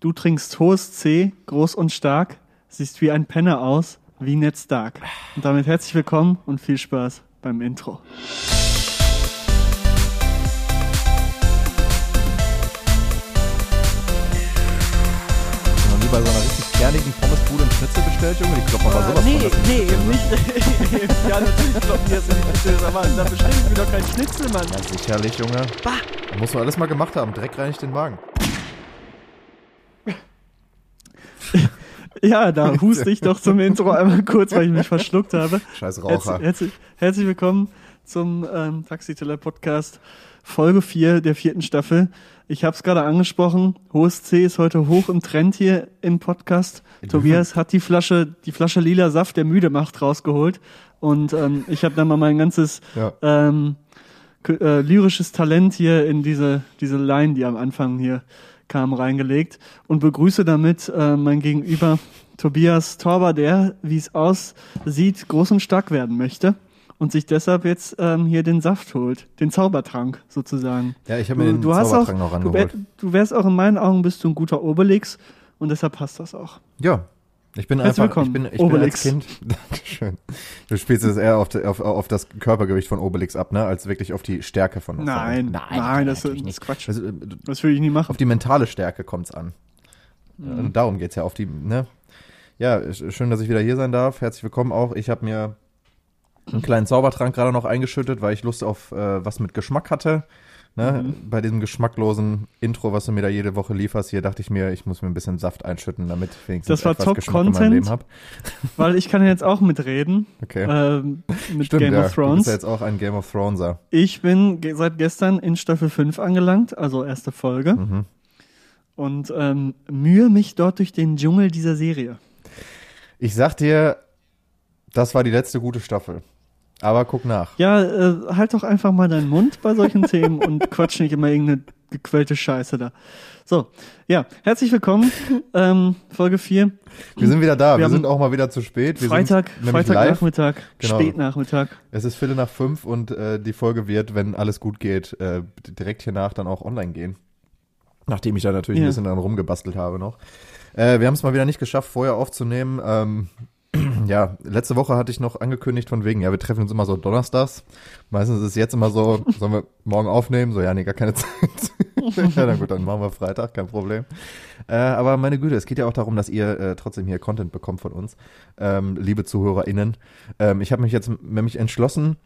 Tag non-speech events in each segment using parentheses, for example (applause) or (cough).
Du trinkst hohes C, groß und stark, siehst wie ein Penner aus, wie Ned Stark. Und damit herzlich willkommen und viel Spaß beim Intro. nie bei so einer richtig kernigen Pommesbude einen Schnitzel bestellt, Junge? Die kloppen aber sowas nee, von nee, eben nicht. (laughs) ja, natürlich kloppen die das in die Schnitzel, aber da bestelle ich mir doch keinen Schnitzel, Mann. Ja, sicherlich, Junge. Bah. Muss man alles mal gemacht haben. Dreck reinigt den Magen. Ja, da huste ich doch zum Intro einmal kurz, weil ich mich verschluckt habe. Scheiß Raucher. Herzlich, herzlich willkommen zum ähm, Taxiteller Podcast, Folge 4 der vierten Staffel. Ich habe es gerade angesprochen, hohes C ist heute hoch im Trend hier im Podcast. Tobias hat die Flasche, die Flasche lila Saft, der müde macht, rausgeholt. Und ähm, ich habe dann mal mein ganzes Ja. ähm, äh, lyrisches Talent hier in diese, diese Line, die am Anfang hier kam, reingelegt und begrüße damit äh, mein Gegenüber Tobias Torber, der, wie es aussieht, groß und stark werden möchte und sich deshalb jetzt ähm, hier den Saft holt, den Zaubertrank sozusagen. Ja, ich habe mir den Zaubertrank noch du, wär, rangeholt. du wärst auch in meinen Augen bist du ein guter Obelix und deshalb passt das auch. Ja. Ich bin Herzlich einfach, ich bin, ich bin Obelix. als Kind, (laughs) Dankeschön. Du spielst es eher auf, auf, auf das Körpergewicht von Obelix ab, ne, als wirklich auf die Stärke von Nein, von, nein, das, ist Quatsch. Also, äh, Das würde ich nie machen. auf die mentale Stärke kommt's an. Mhm. Und darum geht's ja, auf die, ne? Ja, sch- schön, dass ich wieder hier sein darf. Herzlich willkommen auch. Ich habe mir einen kleinen Zaubertrank gerade noch eingeschüttet, weil ich Lust auf äh, was mit Geschmack hatte. Ne? Mhm. Bei diesem geschmacklosen Intro, was du mir da jede Woche lieferst, hier dachte ich mir, ich muss mir ein bisschen Saft einschütten, damit ich wenigstens Das war etwas Top Geschmack in meinem Content. Leben habe. Weil ich kann ja jetzt auch mitreden Okay. ähm, mit Stimmt, Game ja. of Du Thrones. bist ja jetzt auch ein Game of Throneser. Ich bin ge seit gestern in Staffel 5 angelangt, also erste Folge. Mhm. Und ähm, mühe mich dort durch den Dschungel dieser Serie. Ich sag dir, das war die letzte gute Staffel. Aber guck nach. Ja, äh, halt doch einfach mal deinen Mund bei solchen Themen (laughs) und quatsch nicht immer irgendeine gequälte Scheiße da. So, ja, herzlich willkommen, ähm, Folge 4, Wir sind wieder da. Wir Wir, sind auch mal wieder zu spät. Wir Freitag. Freitagnachmittag, Genau. Spätnachmittag. Es ist Viertel nach fünf und äh, die Folge wird, wenn alles gut geht, äh, direkt hiernach dann auch online gehen. Nachdem ich da natürlich Ja. ein bisschen dran rumgebastelt habe noch. Äh, wir haben es mal wieder nicht geschafft, vorher aufzunehmen. Ähm, ja, letzte Woche hatte ich noch angekündigt von wegen, ja, wir treffen uns immer so donnerstags. Meistens ist es jetzt immer so, (laughs) sollen wir morgen aufnehmen? So, ja, nee, gar keine Zeit. (laughs) ja, na gut, dann machen wir Freitag, kein Problem. Äh, aber meine Güte, es geht ja auch darum, dass ihr äh, trotzdem hier Content bekommt von uns, ähm, liebe ZuhörerInnen. Ähm, ich habe mich jetzt nämlich entschlossen,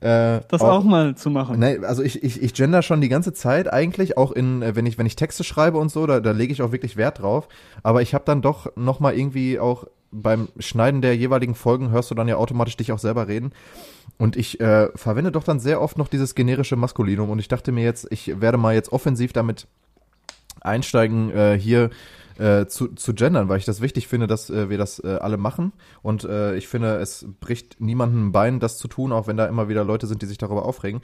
äh, Das auch, mal zu machen. Nee, also ich, ich, ich gender schon die ganze Zeit eigentlich, auch in, äh, wenn ich, wenn ich Texte schreibe und so, da, da lege ich auch wirklich Wert drauf. Aber ich habe dann doch nochmal irgendwie auch beim Schneiden der jeweiligen Folgen hörst du dann ja automatisch dich auch selber reden. Und ich äh, verwende doch dann sehr oft noch dieses generische Maskulinum und ich dachte mir jetzt, ich werde mal jetzt offensiv damit einsteigen, äh, hier äh, zu, zu gendern, weil ich das wichtig finde, dass äh, wir das äh, alle machen. Und äh, ich finde, es bricht niemandem ein Bein, das zu tun, auch wenn da immer wieder Leute sind, die sich darüber aufregen.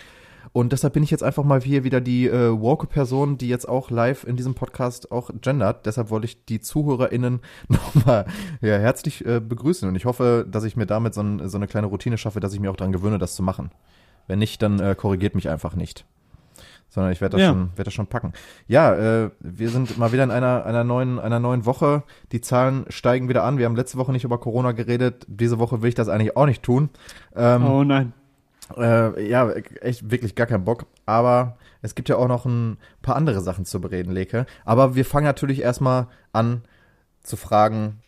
Und deshalb bin ich jetzt einfach mal hier wieder die äh, woke-Person, die jetzt auch live in diesem Podcast auch gendert. Deshalb wollte ich die ZuhörerInnen (laughs) nochmal ja, herzlich äh, begrüßen. Und ich hoffe, dass ich mir damit so, ein, so eine kleine Routine schaffe, dass ich mir auch daran gewöhne, das zu machen. Wenn nicht, dann äh, korrigiert mich einfach nicht. Sondern ich werde das, Ja. schon, werd das schon packen. Ja, äh, wir sind mal wieder in einer, einer, neuen, einer neuen Woche. Die Zahlen steigen wieder an. Wir haben letzte Woche nicht über Corona geredet. Diese Woche will ich das eigentlich auch nicht tun. Ähm, Oh nein. Äh, ja, echt wirklich gar keinen Bock. Aber es gibt ja auch noch ein paar andere Sachen zu bereden, Leke. Aber wir fangen natürlich erstmal an zu fragen.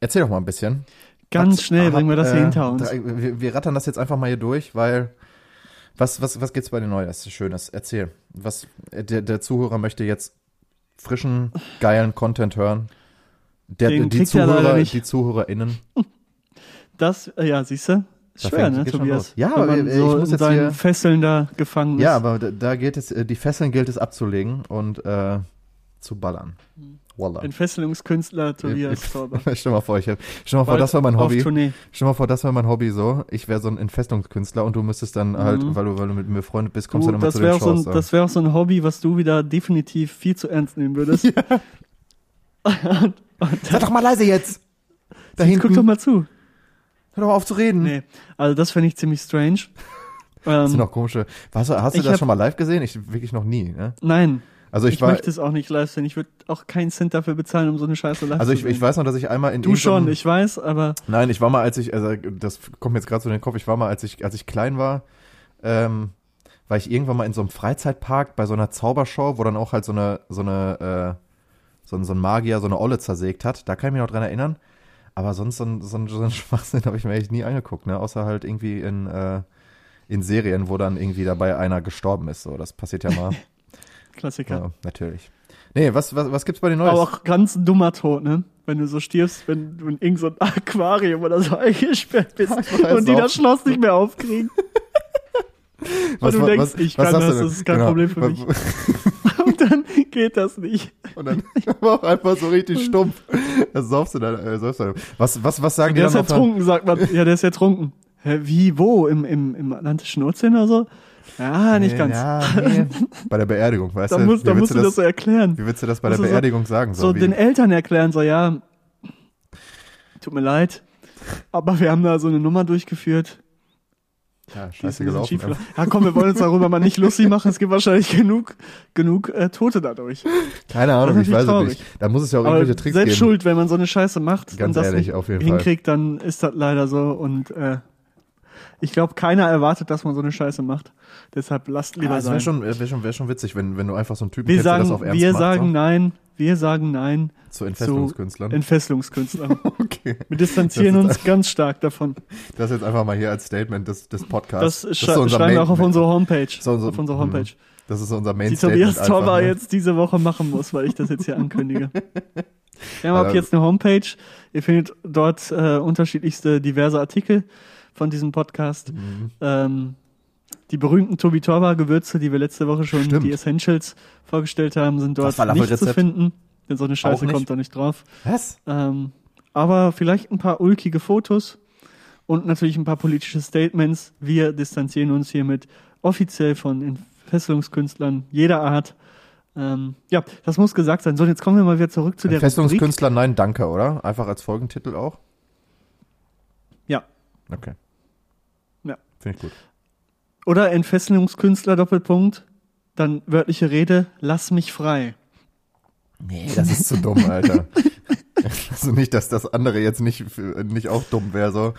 Erzähl doch mal ein bisschen. Ganz Hat- schnell hat, bringen wir das hier äh, hinter uns. Wir, wir rattern das jetzt einfach mal hier durch, weil was, was, was gibt's bei dir Neues? Schönes? Erzähl. Was, äh, der, der Zuhörer möchte jetzt frischen, geilen Content hören. Der, die er Zuhörer, die ZuhörerInnen. (laughs) Das, äh, ja, siehst du? Da Schwer, fängt- ne, Tobias? Ja, Wenn aber ich so muss in jetzt hier- Fesseln da gefangen ist. Ja, aber da, da geht es, äh, die Fesseln gilt es abzulegen und äh, zu ballern. Wallah. Entfesselungskünstler Tobias (laughs) Ich- Torber. (laughs) Stell mal vor, ich hab, stell mal vor, das war mein Hobby. Tournee. Stell mal vor, das war mein Hobby so. Ich wäre so ein Entfesselungskünstler und du müsstest dann halt, Mhm. weil du, weil du mit mir befreundet bist, kommst Du, dann immer zu den wäre auch, so Shows. ein- so. das wär auch so ein Hobby, was du wieder definitiv viel zu ernst nehmen würdest. (laughs) und, und Sei doch mal leise jetzt! Da Guck hinten. doch mal zu. Hör doch mal auf zu reden. Nee, also das fände ich ziemlich strange. (laughs) Das sind Ähm, noch komische. Hast du, hast du Ich das hab- schon mal live gesehen? Ich wirklich noch nie. Ne? nein, Also ich, Ich war, möchte es auch nicht live sehen. Ich würde auch keinen Cent dafür bezahlen, um so eine Scheiße live also zu ich, sehen. ich weiß noch, dass ich einmal in du schon, ich weiß, aber Nein, ich war mal, als ich, also das kommt mir jetzt gerade so in den Kopf, ich war mal, als ich, als ich klein war, ähm, war ich irgendwann mal in so einem Freizeitpark bei so einer Zaubershow, wo dann auch halt so eine, so eine, äh, so ein, so ein Magier so eine Olle zersägt hat. Da kann ich mich noch dran erinnern. Aber sonst so ein, so ein, so ein (laughs) Schwachsinn habe ich mir echt nie angeguckt, ne? Außer halt irgendwie in, äh, in Serien, wo dann irgendwie dabei einer gestorben ist. So, das passiert ja mal. (laughs) Klassiker. ja, natürlich. Nee, was, was, was gibt's bei den Neues? Aber auch ganz dummer Tod, ne? Wenn du so stirbst, wenn du in irgendein so ein (laughs) Aquarium oder so eingesperrt bist und die das Schloss nicht mehr aufkriegen. was, du was, denkst, was, ich kann das, du das ist kein Genau. Problem für mich. Geht das nicht. Und dann (laughs) aber auch einfach so richtig stumpf. Das saufst du dann, äh, saufst du dann. Was, was, was sagen Der die ist dann ja noch? trunken, sagt man. Ja, der ist ja trunken. Hä, wie, wo? Im, im, Im Atlantischen Ozean oder so? Ja, nicht Nee, ganz. Ja, (laughs) nee. Bei der Beerdigung, weißt da du? musst, da musst du das so erklären. wie willst du das bei der du so- Beerdigung sagen? So wie, den Eltern erklären, so, ja, tut mir leid, aber wir haben da so eine Nummer durchgeführt. Ja, scheiße gelaufen. ja. Ja, komm, wir wollen uns darüber mal nicht lustig machen. Es gibt wahrscheinlich genug, genug äh, Tote dadurch. Keine Ahnung, Das ich weiß es nicht. Da muss es ja auch Aber irgendwelche Tricks selbst geben. schuld, wenn man so eine Scheiße macht Ganz und das ehrlich, nicht auf jeden Fall. hinkriegt, dann ist das leider so. Und äh, ich glaube, keiner erwartet, dass man so eine Scheiße macht. Deshalb lasst lieber Ah, es wäre sein. schon, wär schon, wär schon witzig, wenn, wenn du einfach so einen Typen wir kennst, der das sagen, auf Ernst wir macht. sagen so. nein, wir sagen nein Zu Entfesselungskünstlern. Entfesselungskünstlern. (laughs) okay. Wir distanzieren Das ist uns ganz stark davon. Das jetzt einfach mal hier als Statement des, des Podcasts. Das, unser schreiben wir Main- auch auf unsere Homepage. so unser- auf unserer hm. Homepage. Das ist unser Main Die. Tobias Torber ne? jetzt diese Woche machen muss, weil ich das jetzt hier ankündige. (laughs) Wir haben ab jetzt eine Homepage. Ihr findet dort äh, unterschiedlichste diverse Artikel von diesem Podcast. Mhm. Ähm, die berühmten Tobi Torba Gewürze, die wir letzte Woche schon Stimmt. die Essentials vorgestellt haben, sind dort nicht zu finden. Denn so eine Scheiße kommt da nicht drauf. Was? Ähm, aber vielleicht ein paar ulkige Fotos und natürlich ein paar politische Statements. Wir distanzieren uns hiermit offiziell von Entfesselungskünstlern jeder Art. Ähm, ja, das muss gesagt sein. So, jetzt kommen wir mal wieder zurück zu der. Entfesselungskünstler, nein, danke, oder? Einfach als Folgentitel auch? Ja. Okay. Ja. Finde ich gut. Oder Entfesselungskünstler, Doppelpunkt. Dann wörtliche Rede, lass mich frei. Nee, das ist zu dumm, Alter. (laughs) also nicht, dass das andere jetzt nicht, nicht auch dumm wäre, so.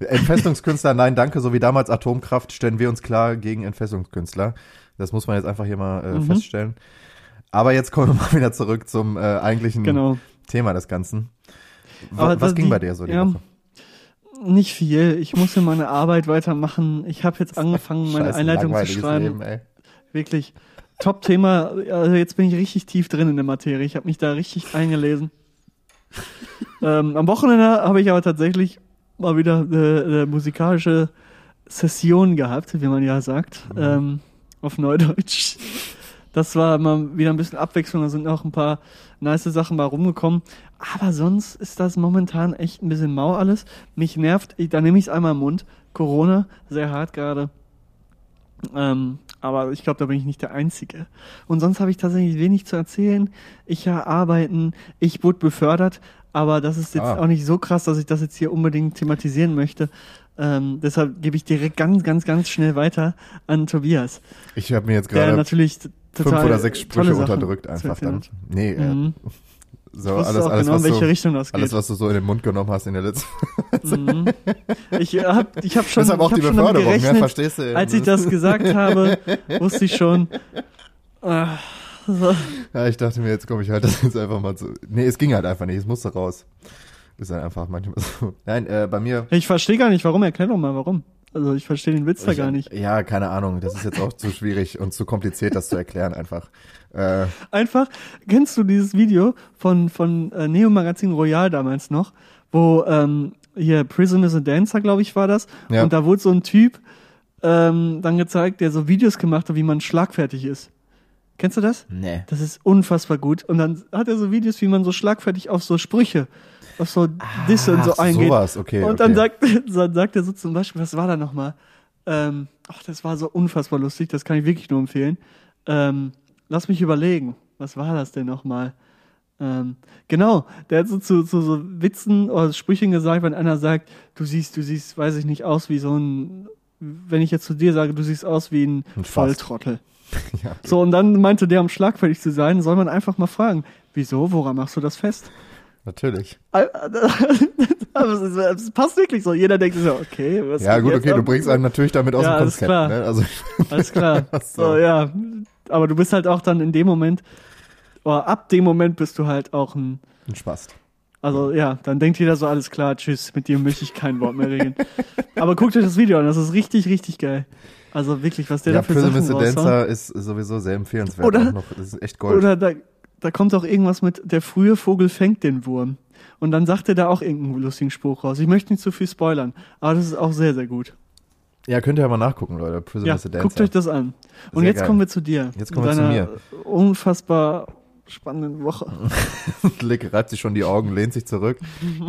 Entfesselungskünstler, nein, danke, so wie damals Atomkraft, stellen wir uns klar gegen Entfesselungskünstler. Das muss man jetzt einfach hier mal äh, Mhm. feststellen. Aber jetzt kommen wir mal (laughs) wieder zurück zum äh, eigentlichen Genau. Thema des Ganzen. Wa- Aber Was ging die- bei dir so die ja, Woche? Nicht viel. Ich muss hier meine Arbeit weitermachen. Ich habe jetzt angefangen, meine Scheiß Einleitung zu schreiben. Leben. Wirklich Top-Thema. Also jetzt bin ich richtig tief drin in der Materie. Ich habe mich da richtig eingelesen. (laughs) ähm, am Wochenende habe ich aber tatsächlich mal wieder eine, eine musikalische Session gehabt, wie man ja sagt, Mhm. ähm, auf Neudeutsch. Das war mal wieder ein bisschen Abwechslung. Da sind auch ein paar nice Sachen mal rumgekommen. Aber sonst ist das momentan echt ein bisschen mau alles. Mich nervt, ich, da nehme ich es einmal im Mund. Corona, sehr hart gerade. Ähm, aber ich glaube, da bin ich nicht der Einzige. Und sonst habe ich tatsächlich wenig zu erzählen. Ich ja arbeiten, ich wurde befördert, aber das ist jetzt Ah. auch nicht so krass, dass ich das jetzt hier unbedingt thematisieren möchte. Ähm, deshalb gebe ich direkt ganz, ganz, ganz schnell weiter an Tobias, Ich habe mir jetzt gerade natürlich fünf oder sechs Sprüche unterdrückt einfach dann. Nee, äh, Mhm. So Ich alles, auch alles, genau, was in welche du, Richtung das geht. alles, was du so in den Mund genommen hast in der letzten (laughs) Mhm. Ich habe ich hab schon, Deshalb auch ich die hab Beförderung, ja, gerechnet, verstehst du? als ich das gesagt (laughs) habe, wusste ich schon. ah, so. Ja, ich dachte mir, jetzt komme ich halt das jetzt einfach mal zu. Nee, es ging halt einfach nicht, es musste raus. Ist halt einfach manchmal so. Nein, äh, bei mir. Ich verstehe gar nicht, warum. Erklär doch mal, warum. Also ich verstehe den Witz da ich, gar nicht. Ja, keine Ahnung. Das ist jetzt auch zu schwierig und zu kompliziert, das zu erklären einfach. Äh, Einfach, kennst du dieses Video von, von äh, Neo Magazin Royal damals noch, wo ähm, hier Prism is a Dancer, glaube ich, war das. Ja. Und da wurde so ein Typ ähm, dann gezeigt, der so Videos gemacht hat, wie man schlagfertig ist. Kennst du das? nee. Das ist unfassbar gut. Und dann hat er so Videos, wie man so schlagfertig auf so Sprüche, auf so Disse und so eingeht. sowas, okay. und okay. dann sagt, (laughs) dann sagt er so zum Beispiel, was war da nochmal? Ähm, ach, das war so unfassbar lustig, das kann ich wirklich nur empfehlen. Ähm, lass mich überlegen, was war das denn nochmal? Ähm, genau, der hat so zu, zu so Witzen oder Sprüchen gesagt, wenn einer sagt, du siehst, du siehst, weiß ich nicht, aus wie so ein, wenn ich jetzt zu dir sage, du siehst aus wie ein. Volltrottel. (laughs) Ja. So, und dann meinte der, um schlagfertig zu sein, soll man einfach mal fragen, wieso, woran machst du das fest? Natürlich. (laughs) Es, passt wirklich so. Jeder denkt so, okay, was Ja, gut, okay, du bringst einen natürlich damit aus Ja, dem alles Konzept. klar. Ne? Also, Alles klar. (laughs) So, ja. Aber du bist halt auch dann in dem Moment, oder ab dem Moment bist du halt auch ein, ein Spaß. also ja, dann denkt jeder so, alles klar, tschüss, mit dir möchte ich kein Wort mehr reden. Aber guckt euch das Video an, das ist richtig, richtig geil. Also wirklich, was der Ja, da für Prison Sachen raushaut. Dancer ist sowieso sehr empfehlenswert. Oder- noch. Das ist echt Gold. Oder da, da kommt auch irgendwas mit, der frühe Vogel fängt den Wurm. Und dann sagt er da auch irgendeinen lustigen Spruch raus. Ich möchte nicht zu viel spoilern, aber das ist auch sehr, sehr gut. Ja, könnt ihr ja mal nachgucken, Leute. Prison Ja. Dancer. guckt euch das an. Und Sehr jetzt geil. kommen wir zu dir. Jetzt kommen wir zu deiner Unfassbar spannenden Woche. (laughs) Lick reibt sich schon die Augen, lehnt sich zurück.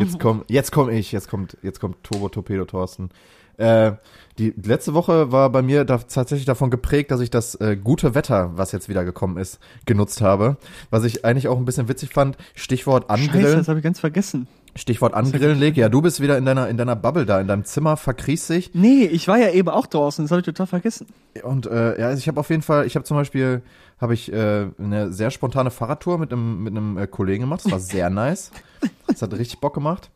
Jetzt komm, jetzt komm ich, jetzt kommt, jetzt kommt Turbo Torpedo Thorsten. Äh, die letzte Woche war bei mir da, tatsächlich davon geprägt, dass ich das äh, gute Wetter, was jetzt wieder gekommen ist, genutzt habe. Was ich eigentlich auch ein bisschen witzig fand. Stichwort Scheiße, Angrillen. das habe ich ganz vergessen. Stichwort Angrillen, Leg. Ja, du bist wieder in deiner, in deiner Bubble da, in deinem Zimmer, verkriechst dich. Nee, ich war ja eben auch draußen, das habe ich total vergessen. Und äh, ja, also ich habe auf jeden Fall, ich habe zum Beispiel, habe ich äh, eine sehr spontane Fahrradtour mit einem mit einem äh, Kollegen gemacht. Das war sehr (laughs) nice. Das hat richtig Bock gemacht.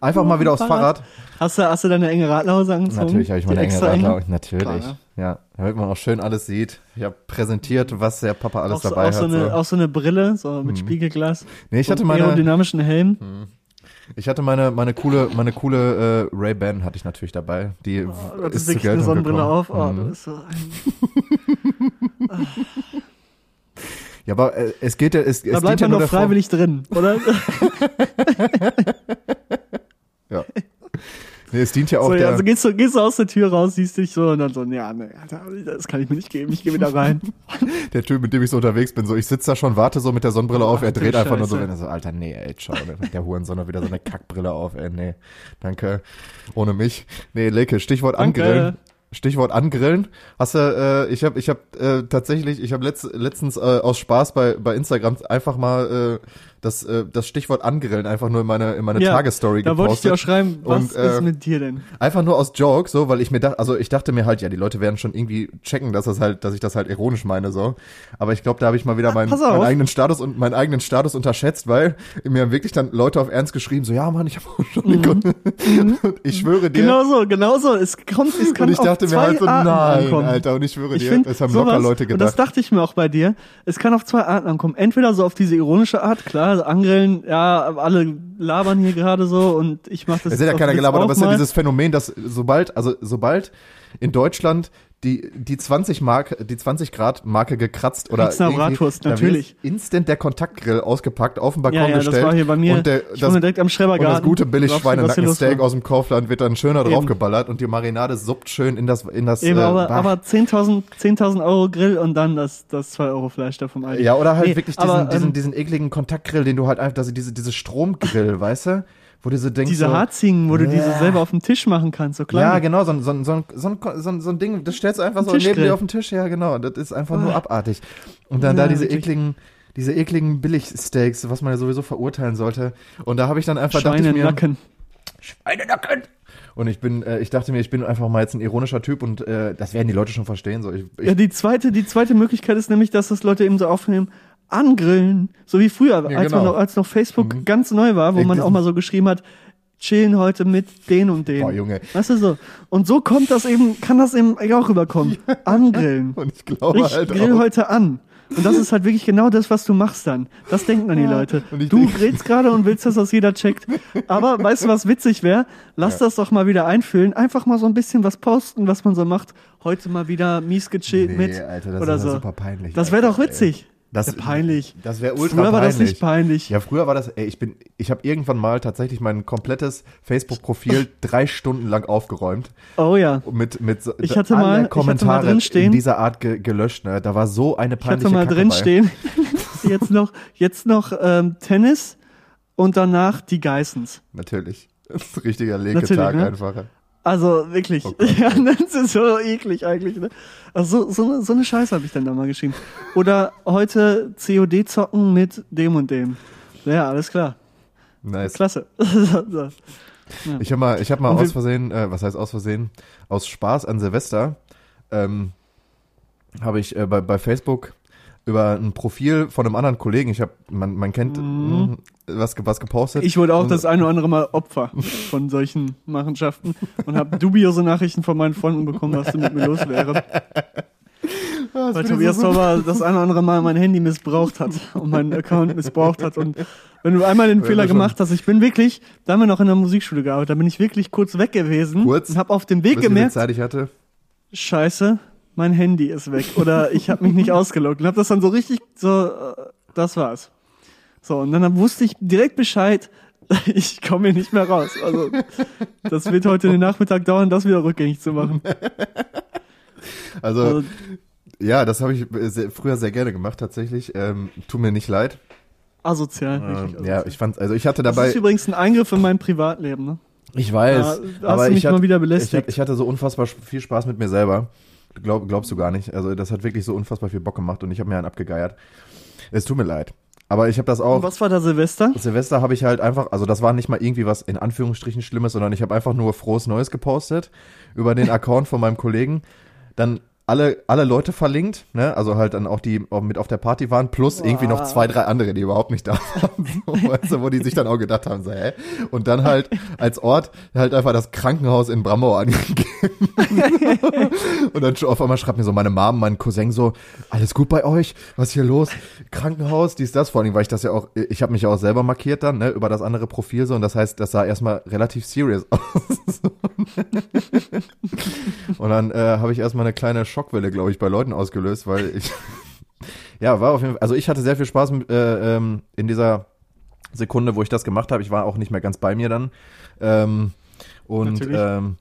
Einfach mal wieder aufs Fahrrad. Fahrrad. Hast du, hast du deine enge Radlhose angezogen? Natürlich habe ich meine enge Radler. Natürlich. Klar, ne? Ja, damit man auch schön alles sieht. Ich habe präsentiert, was der Papa alles Auch so, dabei auch, so hat. eine, so. auch so eine Brille, so mit Spiegelglas. Nee, ich hatte meine, aerodynamischen Helm. Ich hatte meine, meine coole, meine coole äh, Ray Ban hatte ich natürlich dabei. Die Oh, du ist wirklich eine Sonnenbrille gekommen. auf. Oh, Mhm. so ein, (laughs) Ja, aber äh, es geht ja, es, da es bleibt ja man nur doch freiwillig drin, oder? (laughs) Ja. Nee, es dient ja auch so, ja, der, also gehst du, gehst du aus der Tür raus, siehst dich so und dann so, ja, ne, Alter, das kann ich mir nicht geben, ich gehe wieder rein. (laughs) der Typ, mit dem ich so unterwegs bin. So, ich sitze da schon, warte so mit der Sonnenbrille auf, er dreht einfach nur so, Scheiße. wenn er so, Alter, nee, ey, schau, der- der Hurensohn hat wieder so eine Kackbrille auf, ey, nee, danke, ohne mich. Nee, Leke, Stichwort Danke. angrillen. Stichwort angrillen. Hast du, äh, ich habe, ich habe äh, tatsächlich, ich habe letzt, letztens äh, aus Spaß bei bei Instagram einfach mal äh, das äh, das Stichwort angrillen einfach nur in meine in meine Ja, Tagesstory Da wollte ich dir auch gepostet. schreiben, was Und, äh, ist mit dir denn? Einfach nur aus Joke, so, weil ich mir dachte, also ich dachte mir halt, ja, die Leute werden schon irgendwie checken, dass das halt, dass ich das halt ironisch meine, so. Aber ich glaube, da habe ich mal wieder meinen, meinen eigenen Status und meinen eigenen Status unterschätzt, weil mir haben wirklich dann Leute auf Ernst geschrieben, so, ja, Mann, ich habe auch schon eine Kunde. (laughs) Und ich schwöre dir. Mhm. Genau so, genau so. Es kommt, es kann und ich dachte mir halt so, Arten nein, ankommen. Alter, und ich schwöre Ich dir, es haben sowas, locker Leute und das gedacht. dachte ich mir auch bei dir, es kann auf zwei Arten ankommen. Entweder so auf diese ironische Art, klar, also Angrillen, ja, alle labern hier gerade so und ich mache das Es hat ja keiner gelabert, aber es ist ja dieses Phänomen, dass sobald, also sobald in Deutschland die, die 20 Mark, die 20 Grad Marke gekratzt oder irgendwie- Bratwurst, natürlich. instant der Kontaktgrill ausgepackt, auf den Balkon ja, ja, gestellt. das war hier bei mir. Und der, ich das, direkt am und Schrebergarten. das gute billig Glaubst du, was hier los Schweinenackensteak war? aus dem Kaufland wird dann schöner Eben. draufgeballert und die Marinade suppt schön in das, in das, Eben, äh, aber, aber 10.000 10.000 Euro Grill und dann das, das 2 Euro Fleisch da vom Aldi. ja, oder halt Nee, wirklich diesen, aber, diesen, ähm, diesen ekligen Kontaktgrill, den du halt einfach, also diese, diese Stromgrill, weißt du? Wo du so denkst, Diese so, Harzigen, wo du diese selber auf dem Tisch machen kannst, so klein. Ja, genau, so, ein- so, so, so, ein- Ding, das stellst du einfach so neben dir auf den Tisch, ja genau, das ist einfach nur Ah. abartig. Und dann da diese ekligen, diese ekligen Billigsteaks, was man ja sowieso verurteilen sollte. Und da habe ich dann einfach, dachte ich mir, Nacken. Schweinenacken! Und ich bin, äh, ich dachte mir, ich bin einfach mal jetzt ein ironischer Typ und äh, das werden die Leute schon verstehen. So, ich, ich, Ja, die zweite, die zweite Möglichkeit ist nämlich, dass das Leute eben so aufnehmen, angrillen. So wie früher, als, genau. man noch, als noch Facebook Mhm. ganz neu war, wo Ich- man auch mal so geschrieben hat, chillen heute mit den und den. Boah, Junge. Weißt du so? Und so kommt das eben, kann das eben auch rüberkommen. (laughs) Angrillen. Und ich glaube Ich halt grill auch. heute an. Und das ist halt wirklich genau das, was du machst dann. Das denken dann die Leute. Du grillst gerade und willst, dass das jeder checkt. Aber weißt du, was witzig wäre? Lass das doch mal wieder einfüllen. Einfach mal so ein bisschen was posten, was man so macht. Heute mal wieder mies gechillt Nee, mit. Alter, das oder ist ja so. super peinlich. Das wäre doch witzig. Das, Ja, peinlich. Das wäre ultra Früher war peinlich. das nicht peinlich. Ja, früher war das, ey, ich bin, ich habe irgendwann mal tatsächlich mein komplettes Facebook-Profil (laughs) drei Stunden lang aufgeräumt. Oh ja. Mit, mit so- Ich hatte alle mal- ich hatte mal Kommentare in dieser Art ge gelöscht, ne? Da war so eine Ich peinliche hatte mal Kacke drin bei. stehen. (laughs) jetzt noch, jetzt noch ähm, Tennis und danach die Geissens. Natürlich. (laughs) Das ist ein richtiger Leketag ne? einfach. Also wirklich. Oh (laughs) ja, das ist so eklig eigentlich. Ne? Also so, so, eine, so Scheiße habe ich dann da mal geschrieben. Oder heute COD zocken mit dem und dem. Ja, alles klar. Nice. Klasse. (laughs) so. Ich habe mal, ich habe mal Und aus Versehen, äh, was heißt aus Versehen, aus Spaß an Silvester, ähm, habe ich äh, bei, bei Facebook über ein Profil von einem anderen Kollegen, ich habe, man, man kennt Mhm. mh, was, was gepostet. Ich wurde auch das eine oder andere Mal Opfer von solchen Machenschaften und habe dubiose Nachrichten von meinen Freunden bekommen, was denn mit mir los wäre. (laughs) Ah, das Weil Tobias so. Tauber das eine oder andere Mal mein Handy missbraucht hat und meinen Account missbraucht hat. Und wenn du einmal den Fehler gemacht hast, ich bin wirklich, da haben wir noch in der Musikschule gearbeitet, da bin ich wirklich kurz weg gewesen Kurz? und habe auf dem Weg gemerkt, Zeit ich hatte? scheiße, mein Handy ist weg oder ich habe mich nicht (laughs) ausgeloggt und habe das dann so richtig so, äh, das war's. So, und dann wusste ich direkt Bescheid, (laughs) ich komme hier nicht mehr raus. Also, das wird heute den Nachmittag dauern, das wieder rückgängig zu machen. (laughs) Also, Also, ja, das habe ich sehr, früher sehr gerne gemacht, tatsächlich. Ähm, tut mir nicht leid. asozial. Ähm, ja, asozial. ich fand, also ich hatte das dabei, ist übrigens ein Eingriff in mein Privatleben, ne? ich weiß, da hast aber du mich ich, hatte, mal wieder ich, belästigt. ich hatte so unfassbar viel Spaß mit mir selber. Glaub, glaubst du gar nicht. Also das hat wirklich so unfassbar viel Bock gemacht und ich habe mir einen abgegeiert. Es tut mir leid. Aber ich habe das auch. Und was war da Silvester? Silvester habe ich halt einfach, also das war nicht mal irgendwie was in Anführungsstrichen Schlimmes, sondern ich habe einfach nur frohes Neues gepostet über den Account von meinem Kollegen. Dann alle, alle Leute verlinkt, ne? Also halt dann auch die auch mit auf der Party waren, plus irgendwie noch Wow. zwei, drei andere, die überhaupt nicht da waren. (laughs) So, weißt du, wo die sich dann auch gedacht haben, so, hä? Und dann halt als Ort halt einfach das Krankenhaus in Bramau angegeben. (laughs) Und dann auf einmal schreibt mir so meine Mom, mein Cousin so, alles gut bei euch? Was ist hier los? Krankenhaus, dies, das. Vor allem, weil ich das ja auch, ich habe mich ja auch selber markiert dann, ne, über das andere Profil so. Und das heißt, das sah erstmal relativ serious (laughs) aus. und dann äh, habe ich erstmal eine kleine Schockwelle, glaube ich, bei Leuten ausgelöst, weil ich, (laughs) ja, war auf jeden Fall, also ich hatte sehr viel Spaß äh, ähm, in dieser Sekunde, wo ich das gemacht habe. Ich war auch nicht mehr ganz bei mir dann. Ähm, und ähm,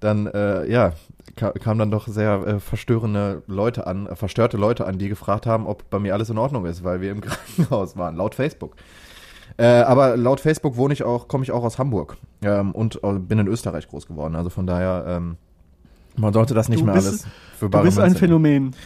dann, äh, ja, ka kamen dann doch sehr äh, verstörende Leute an, äh, verstörte Leute an, die gefragt haben, ob bei mir alles in Ordnung ist, weil wir im (laughs) Krankenhaus waren, laut Facebook. Äh, aber laut Facebook wohne ich auch, komme ich auch aus Hamburg ähm, und äh, bin in Österreich groß geworden. Also von daher, ähm, man sollte das nicht Du mehr bist- alles für Du bare bist ein Münze nehmen. Phänomen.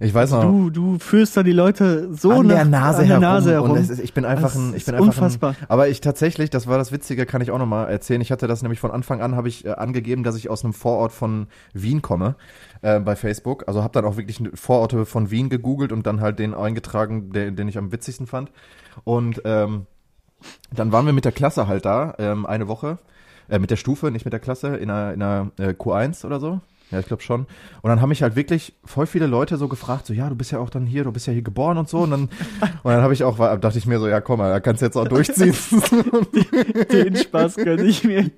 Ich weiß noch, Du, du führst da die Leute so an nach, der Nase an der herum. Nase herum. Und es ist, ich bin einfach Das ein, ich bin einfach unfassbar. Ein, aber ich tatsächlich, das war das Witzige, kann ich auch nochmal erzählen. Ich hatte das nämlich von Anfang an, habe ich äh, angegeben, dass ich aus einem Vorort von Wien komme äh, bei Facebook. Also habe dann auch wirklich Vororte von Wien gegoogelt und dann halt den eingetragen, der, den ich am witzigsten fand. Und ähm, dann waren wir mit der Klasse halt da, ähm, eine Woche. Äh, mit der Stufe, nicht mit der Klasse, in einer, in einer äh, Q1 oder so. Ja, ich glaube schon. Und dann haben mich halt wirklich voll viele Leute so gefragt, so, ja, du bist ja auch dann hier, du bist ja hier geboren und so. Und dann, und dann habe ich auch, dachte ich mir so, ja, komm mal, da kannst du jetzt auch durchziehen. (laughs) Den Spaß gönne ich mir.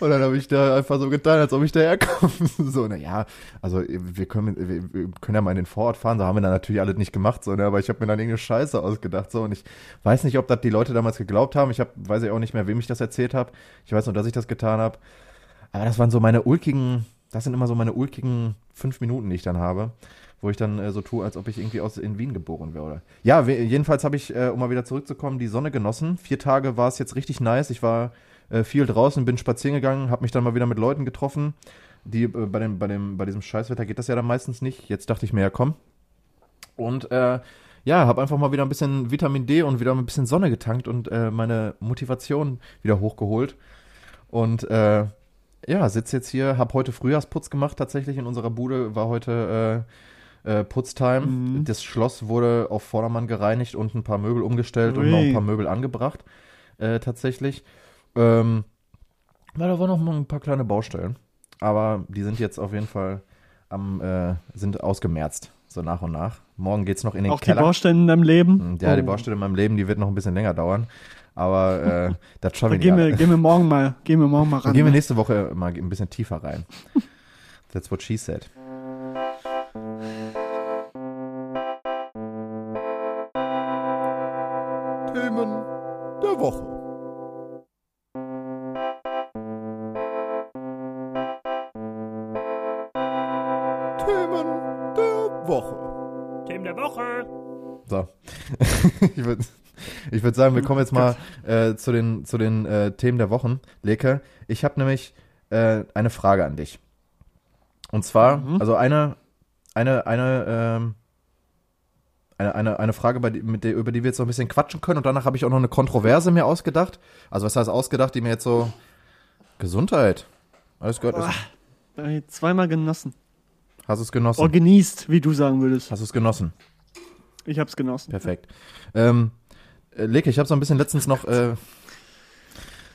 Und dann habe ich da einfach so getan, als ob ich daherkomme. (laughs) So, na ja, also wir können, wir, können ja mal in den Vorort fahren, so haben wir dann natürlich alle nicht gemacht, so, ne, aber ich habe mir dann irgendeine Scheiße ausgedacht, so, und ich weiß nicht, ob das die Leute damals geglaubt haben, ich hab, weiß ja auch nicht mehr, wem ich das erzählt habe, ich weiß nur, dass ich das getan habe, aber das waren so meine ulkigen, das sind immer so meine ulkigen fünf Minuten, die ich dann habe, wo ich dann äh, so tue, als ob ich irgendwie aus in Wien geboren wäre. Ja, jedenfalls habe ich, äh, um mal wieder zurückzukommen, die Sonne genossen. Vier Tage war es jetzt richtig nice. Ich war äh, viel draußen, bin spazieren gegangen, habe mich dann mal wieder mit Leuten getroffen. Die äh, bei dem, bei dem, bei diesem Scheißwetter geht das ja dann meistens nicht. Jetzt dachte ich mir, ja komm. Und äh, ja, habe einfach mal wieder ein bisschen Vitamin D und wieder ein bisschen Sonne getankt und äh, meine Motivation wieder hochgeholt. Und äh, ja, sitze jetzt hier, habe heute Frühjahrsputz gemacht tatsächlich in unserer Bude, war heute äh, äh, Putztime. Mhm. Das Schloss wurde auf Vordermann gereinigt und ein paar Möbel umgestellt und Ui. noch ein paar Möbel angebracht, äh, tatsächlich. Ähm, ja, da waren noch mal ein paar kleine Baustellen, aber die sind jetzt auf jeden Fall am, äh, sind ausgemerzt, so nach und nach. Morgen geht's noch in den Auch die Keller. Baustellen in deinem Leben. ja, die Oh. Baustelle in meinem Leben, die wird noch ein bisschen länger dauern, aber äh, (laughs) das Da schaffen wir gehen nicht. wir, gehen wir morgen mal, gehen wir morgen mal Dann ran. gehen wir ne? nächste Woche mal ein bisschen tiefer rein. (laughs) That's what she said. Themen der Woche. Themen der Woche. Themen der Woche. So. (laughs) ich würde ich würd sagen, wir kommen jetzt mal (laughs) äh, zu den, zu den äh, Themen der Wochen. Leke, ich habe nämlich äh, eine Frage an dich. Und zwar, Mhm. also eine, eine, eine, ähm, eine, eine, eine Frage, bei mit der, über die wir jetzt noch ein bisschen quatschen können. Und danach habe ich auch noch eine Kontroverse mir ausgedacht. Also was heißt ausgedacht, die mir jetzt so Gesundheit. Alles. Hab ich Zweimal genossen. Hast du es genossen? Oh, genießt, wie du sagen würdest. Hast du es genossen? Ich hab's genossen. Perfekt. Ähm, äh, Leke, ich habe so ein bisschen letztens noch, äh,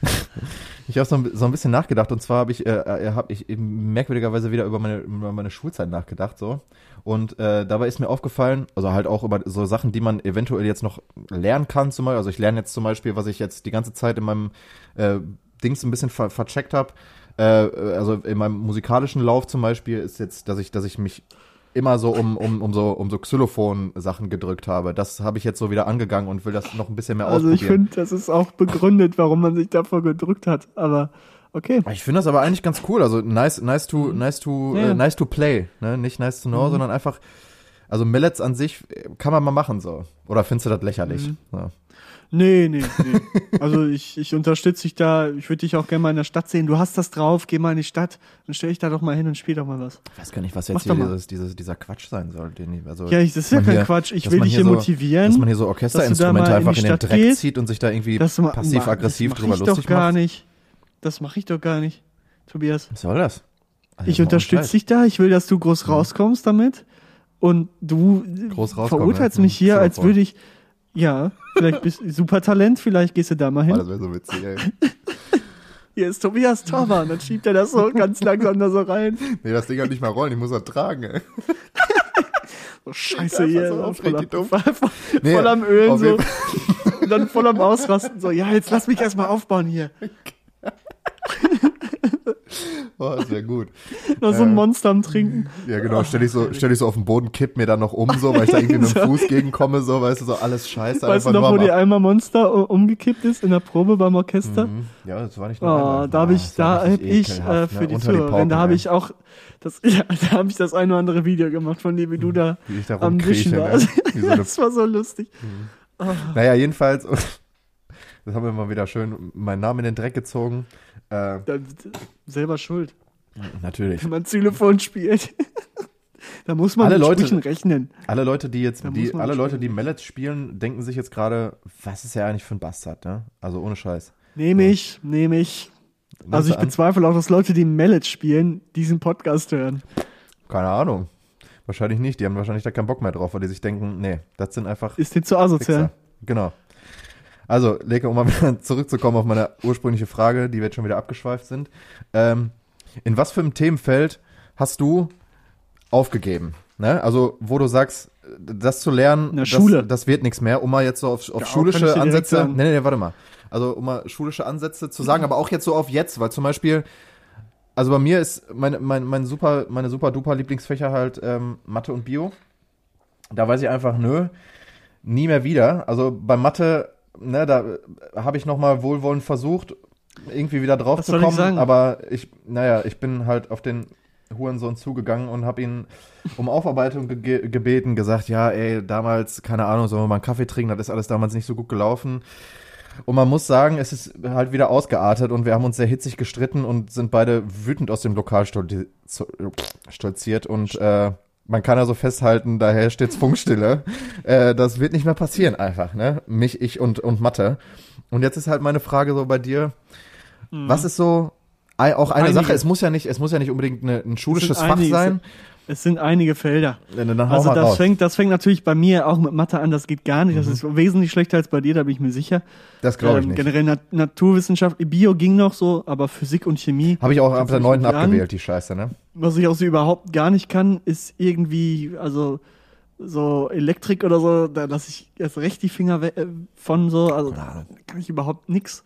(laughs) ich habe so, so ein bisschen nachgedacht und zwar habe ich, äh, äh, hab ich merkwürdigerweise wieder über meine, über meine Schulzeit nachgedacht so. Und äh, dabei ist mir aufgefallen, also halt auch über so Sachen, die man eventuell jetzt noch lernen kann, zum Beispiel, also ich lerne jetzt zum Beispiel, was ich jetzt die ganze Zeit in meinem äh, Dings ein bisschen ver vercheckt habe, äh, also in meinem musikalischen Lauf zum Beispiel ist jetzt, dass ich, dass ich mich immer so um, um, um so um so Xylophon-Sachen gedrückt habe. Das habe ich jetzt so wieder angegangen und will das noch ein bisschen mehr Also ich ausprobieren. finde, das ist auch begründet, warum man sich davor gedrückt hat. Aber okay. Ich finde das aber eigentlich ganz cool. Also nice, nice to, nice to, Ja. äh, nice to play. Ne? Nicht nice to know, Mhm. sondern einfach. Also Millets an sich äh, kann man mal machen so. Oder findest du das lächerlich? Mhm. So. Nee, nee, nee. Also ich, ich unterstütze dich da. Ich würde dich auch gerne mal in der Stadt sehen. Du hast das drauf, geh mal in die Stadt. Dann stell dich da doch mal hin und spiel doch mal was. Ich weiß gar nicht, was jetzt hier dieses, dieses, dieser Quatsch sein soll. Den ich, also, Ja, ich, das ist ja kein hier- Quatsch. Ich will dich hier so- motivieren. Dass man hier so Orchesterinstrumente in einfach die in den Dreck gehst, zieht und sich da irgendwie dass du mal- passiv-aggressiv das mach drüber ich doch lustig gar macht. nicht. Das mache ich doch gar nicht, Tobias. Was soll das? Also, Ich unterstütze dich da. Ich will, dass du groß rauskommst damit. Und du Groß rauskommen, verurteilst mich hier, als würde ich. Ja, vielleicht bist du super Talent. Vielleicht gehst du da mal Boah, hin. das wäre so witzig, ey. Hier ist Tobias Torwart. Dann schiebt er das so ganz langsam da so rein. Nee, das Ding hat nicht mal rollen, ich muss das tragen, ey. (laughs) Oh, scheiße, hier. so So voll, am, dumm. voll, Nee, voll am Ölen so. Und dann voll am Ausrasten. So, ja, jetzt lass mich erstmal aufbauen hier. (laughs) (laughs) Oh, das wäre gut. Noch so ein Monster am Trinken. Ja, genau, stell dich so, stell dich so auf den Boden, kipp mir dann noch um, so, weil ich da irgendwie mit dem (laughs) Fuß gegenkomme, so, weißt du, so alles scheiße. Weißt du noch, wo die einmal Monster umgekippt ist in der Probe beim Orchester? Mhm. Ja, das war nicht nur Oh, einmal. da habe Ah, ich, da richtig ich äh, für ne? die Unter Zuhörer, Pauken, da habe ich auch das, (laughs) ja, da habe ich das ein oder andere Video gemacht von dir, wie du da Wie ich da am Wischen rumkrieche, warst. ne? So das war so lustig. naja, jedenfalls, das haben wir mal wieder schön meinen Namen in den Dreck gezogen. Äh, selber schuld, natürlich. wenn man Xylophon spielt. (laughs) da muss man Alle mit Leute- Sprüchen rechnen. Alle Leute, die jetzt, die, alle Leute, spielen. die Mallets spielen, denken sich jetzt gerade, was ist er eigentlich für ein Bastard, ne? Also ohne Scheiß. Nehme ich, nehme ich. Nimmst Also ich bezweifle auch, dass Leute, die Mallet spielen, diesen Podcast hören. Keine Ahnung. Wahrscheinlich nicht. Die haben wahrscheinlich da keinen Bock mehr drauf, weil die sich denken, nee, das sind einfach Ist dir zu asozial. Fixer. Genau. Also, Leke, um mal (laughs) wieder zurückzukommen auf meine ursprüngliche Frage, die wir jetzt schon wieder abgeschweift sind. Ähm, in was für einem Themenfeld hast du aufgegeben? Ne? Also, wo du sagst, das zu lernen, das, das wird nichts mehr, um mal jetzt so auf, auf Ja, schulische Ansätze. Nee, nee, nee, warte mal. Also, um mal schulische Ansätze zu sagen, aber auch jetzt so auf jetzt, weil zum Beispiel, also bei mir ist meine, mein, mein super, meine super duper Lieblingsfächer halt ähm, Mathe und Bio. Da weiß ich einfach, nö, nie mehr wieder. Also bei Mathe, ne, da habe ich nochmal wohlwollend versucht, irgendwie wieder drauf Was zu ich kommen. sagen? Aber ich, naja, ich bin halt auf den Hurensohn zugegangen und habe ihn um Aufarbeitung ge gebeten, gesagt, ja, ey, damals, keine Ahnung, sollen wir mal einen Kaffee trinken, das ist alles damals nicht so gut gelaufen. Und man muss sagen, es ist halt wieder ausgeartet und wir haben uns sehr hitzig gestritten und sind beide wütend aus dem Lokal stolzi stolziert und äh, man kann also festhalten, daher steht Funkstille. (laughs) äh, das wird nicht mehr passieren einfach, ne? Mich, ich und, und Mathe. Und jetzt ist halt meine Frage so bei dir, was ist so auch eine Mhm. Einige. Sache, es muss ja nicht, es muss ja nicht unbedingt eine, ein schulisches Fach einige, sein. Es sind einige Felder. Hau Also das raus. fängt, das fängt natürlich bei mir auch mit Mathe an, das geht gar nicht. Das ist wesentlich schlechter als bei dir, da bin ich mir sicher. das glaube ich Ähm, nicht. Generell Nat Naturwissenschaft, Bio ging noch so, aber Physik und Chemie, Habe ich auch ab der du neunten nicht an. abgewählt, die Scheiße, ne? was ich auch so überhaupt gar nicht kann, ist irgendwie, also so Elektrik oder so, da lasse ich erst recht die Finger äh, von so, also da kann ich überhaupt nix.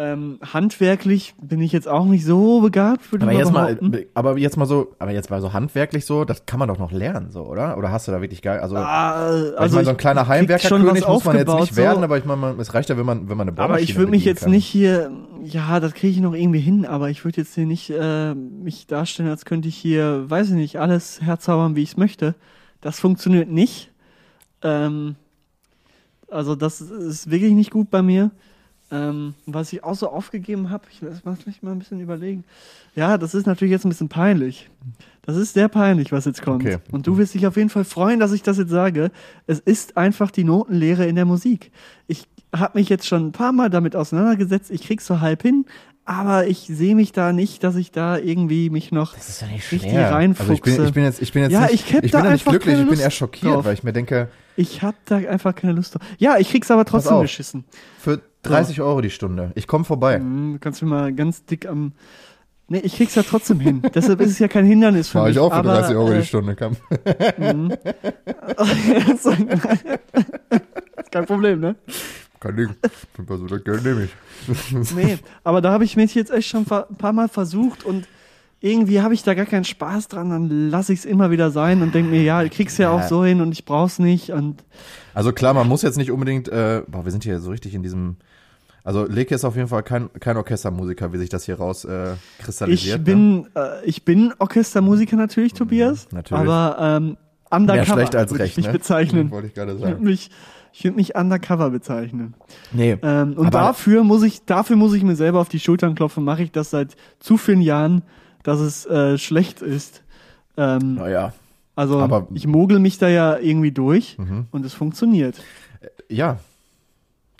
Ähm, handwerklich bin ich jetzt auch nicht so begabt, würde Aber ich jetzt mal, aber jetzt mal so, aber jetzt mal so handwerklich so, das kann man doch noch lernen, so, oder? Oder hast du da wirklich geil, also, Ah, also ich meine, so ein kleiner Heimwerkerkönig muss man jetzt nicht werden, so. aber ich meine, es reicht ja, wenn man, wenn man eine Bohrmaschine Aber ich würde mich jetzt kann. nicht hier, ja, das kriege ich noch irgendwie hin, aber ich würde jetzt hier nicht äh, mich darstellen, als könnte ich hier, weiß ich nicht, alles herzaubern, wie ich es möchte. Das funktioniert nicht. Ähm, also das ist wirklich nicht gut bei mir. Ähm, was ich auch so aufgegeben habe, ich muss vielleicht mal ein bisschen überlegen. Ja, das ist natürlich jetzt ein bisschen peinlich. Das ist sehr peinlich, was jetzt kommt. Okay. Und du wirst dich auf jeden Fall freuen, dass ich das jetzt sage. Es ist einfach die Notenlehre in der Musik. Ich habe mich jetzt schon ein paar Mal damit auseinandergesetzt. Ich krieg's so halb hin, aber ich sehe mich da nicht, dass ich da irgendwie mich noch Das ist ja nicht richtig schwer. reinfuchse. Also ich bin, ich bin jetzt, ich bin jetzt Ja, nicht, ich ich da bin ja nicht einfach glücklich, ich bin eher schockiert, drauf. weil ich mir denke, Ich hab da einfach keine Lust drauf. Ja, ich krieg's aber trotzdem auf. beschissen. für 30 Euro die Stunde, ich komme vorbei. Mhm, Du kannst mir mal ganz dick am. Nee, ich krieg's ja trotzdem hin. (laughs) Deshalb ist es ja kein Hindernis für Mach mich. ich auch für aber, 30 Euro äh, die Stunde. Komm. (laughs) kein Problem, ne? Kein Ding. Also, das Geld nehme ich. (laughs) Nee, aber da habe ich mich jetzt echt schon ein paar Mal versucht und irgendwie habe ich da gar keinen Spaß dran, dann lasse ich es immer wieder sein und denke mir, ja, ich krieg's ja auch Ja. so hin und ich brauch's nicht und Also klar, man muss jetzt nicht unbedingt, äh, boah, wir sind hier so richtig in diesem, also Leke ist auf jeden Fall kein, kein Orchestermusiker, wie sich das hier raus äh, kristallisiert. ich ne? bin äh, ich bin Orchestermusiker natürlich, Tobias, natürlich. aber ähm, Mehr undercover schlecht als würde recht, ich mich ne? bezeichnen. (laughs) Wollte ich gerade würde sagen. mich, ich würd mich undercover bezeichnen. Nee, Ähm, und dafür muss ich, dafür muss ich mir selber auf die Schultern klopfen. Mache ich das seit zu vielen Jahren, dass es äh, schlecht ist. Ähm, naja, also aber- ich mogel mich da ja irgendwie durch Mhm. und es funktioniert. ja,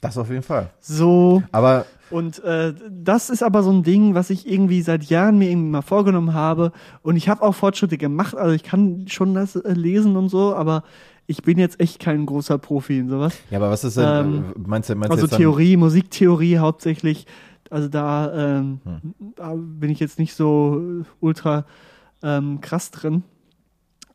das auf jeden Fall. So Aber und äh, das ist aber so ein Ding, was ich irgendwie seit Jahren mir irgendwie mal vorgenommen habe. Und ich habe auch Fortschritte gemacht. Also ich kann schon das äh, lesen und so, aber ich bin jetzt echt kein großer Profi in sowas. ja, aber was ist denn? Ähm, äh, meinst du, meinst Also Theorie, Musiktheorie hauptsächlich. Also da, ähm, Hm. da bin ich jetzt nicht so äh, ultra ähm, krass drin.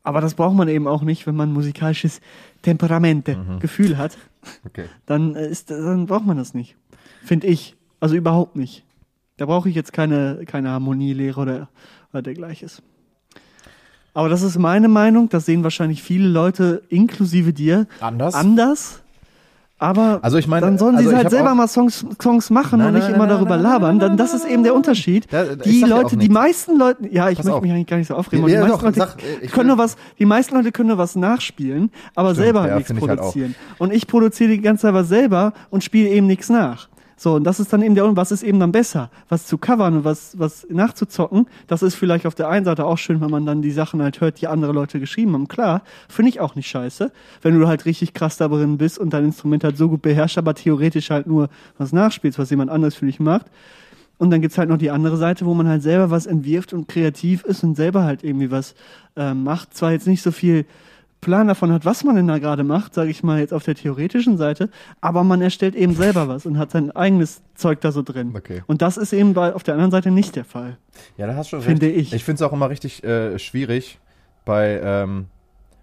Aber das braucht man eben auch nicht, wenn man musikalisches Temperamente, Mhm. Gefühl hat. Okay. Dann, äh, ist, dann braucht man das nicht. Finde ich. Also überhaupt nicht. Da brauche ich jetzt keine, keine Harmonielehre oder, oder dergleiches. Aber das ist meine Meinung. Das sehen wahrscheinlich viele Leute, inklusive dir, Anders? anders. Aber Also ich meine, dann sollen also sie ich halt selber mal Songs, Songs machen Nein, und nicht nein, immer nein, darüber labern. Dann, das ist eben der Unterschied. Da- die ja Leute, die meisten Leute, ja, ich Pass möchte auf. mich eigentlich gar nicht so aufregen, Ja, die doch, Leute sag, ich können nur was, die meisten Leute können nur was nachspielen, aber Stimmt, selber ja, nichts finde ich halt produzieren. und ich produziere die ganze Zeit was selber und spiele eben nichts nach. So, und das ist dann eben der, was ist eben dann besser? Was zu covern und was, was nachzuzocken, das ist vielleicht auf der einen Seite auch schön, wenn man dann die Sachen halt hört, die andere Leute geschrieben haben. Klar, finde ich auch nicht scheiße, wenn du halt richtig krass da drin bist und dein Instrument halt so gut beherrschst, aber theoretisch halt nur was nachspielst, was jemand anderes für dich macht. Und dann gibt's halt noch die andere Seite, wo man halt selber was entwirft und kreativ ist und selber halt irgendwie was ähm, macht. Zwar jetzt nicht so viel Plan davon hat, was man denn da gerade macht, sage ich mal jetzt auf der theoretischen Seite, aber man erstellt eben selber was und hat sein eigenes Zeug da so drin. Okay. Und das ist eben bei, auf der anderen Seite nicht der Fall. Ja, da hast du schon Finde recht. ich. Ich finde es auch immer richtig äh, schwierig, bei, ähm,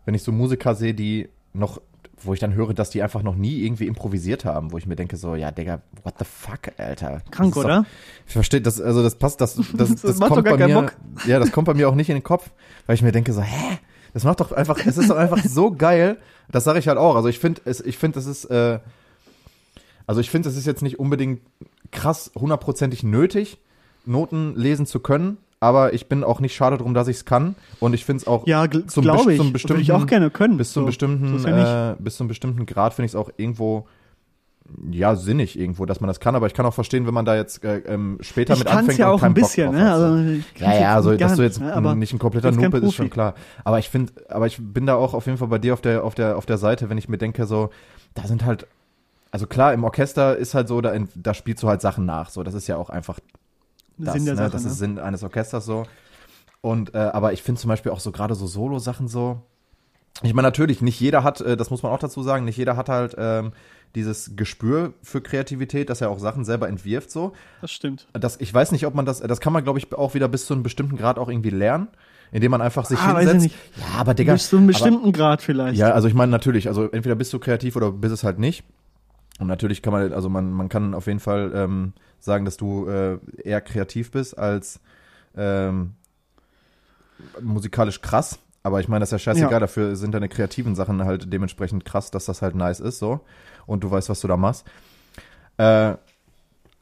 wenn ich so Musiker sehe, die noch, wo ich dann höre, dass die einfach noch nie irgendwie improvisiert haben, wo ich mir denke so, ja, Digga, what the fuck, Alter. Krank, ist oder? Doch, ich verstehe, das, also das passt, das, das, das, (laughs) Das macht kommt doch gar bei mir, Bock. ja, das kommt bei mir auch nicht in den Kopf, weil ich mir denke so, hä? Das macht doch einfach, es ist doch einfach so geil. Das sage ich halt auch. Also ich finde, es, ich finde, es ist, äh, also ich finde, es ist jetzt nicht unbedingt krass hundertprozentig nötig, Noten lesen zu können, aber ich bin auch nicht schade drum, dass ich es kann. Und ich finde es auch Ja, zum ich. zum bestimmten, ich auch gerne können. bis zum So. bestimmten, so ist ja äh, bis zum bestimmten Grad finde ich es auch irgendwo ja sinnig irgendwo, dass man das kann. Aber ich kann auch verstehen, wenn man da jetzt äh, ähm, später Ich mit anfängt ja und auch keinen ein bisschen, Bock drauf ne? Also, Ja, ja, also dass du jetzt ne? nicht ein kompletter Noob bist, ist schon klar. Aber ich finde, aber ich bin da auch auf jeden Fall bei dir auf der, auf der, auf der Seite, wenn ich mir denke, so, da sind halt, also klar, im Orchester ist halt so, da, da spielst du halt Sachen nach. So, das ist ja auch einfach das, Sinn der ne? Sache, das ne? ist Sinn eines Orchesters so. Und äh, aber ich finde zum Beispiel auch so gerade so Solo-Sachen so. Ich meine, natürlich, nicht jeder hat, äh, das muss man auch dazu sagen, nicht jeder hat halt ähm, dieses Gespür für Kreativität, dass er auch Sachen selber entwirft so. Das stimmt. Das, ich weiß nicht, ob man das, das kann man, glaube ich, auch wieder bis zu einem bestimmten Grad auch irgendwie lernen, indem man einfach sich Ah, hinsetzt. nicht. Ja, aber Digga. Bis zu einem aber, bestimmten Grad vielleicht. ja, also ich meine natürlich, also entweder bist du kreativ oder bist es halt nicht. Und natürlich kann man, also man, man kann auf jeden Fall ähm, sagen, dass du äh, eher kreativ bist als ähm, musikalisch krass. Aber ich meine, das ist ja scheißegal, Ja. dafür sind deine kreativen Sachen halt dementsprechend krass, dass das halt nice ist, so. Und du weißt, was du da machst. Äh,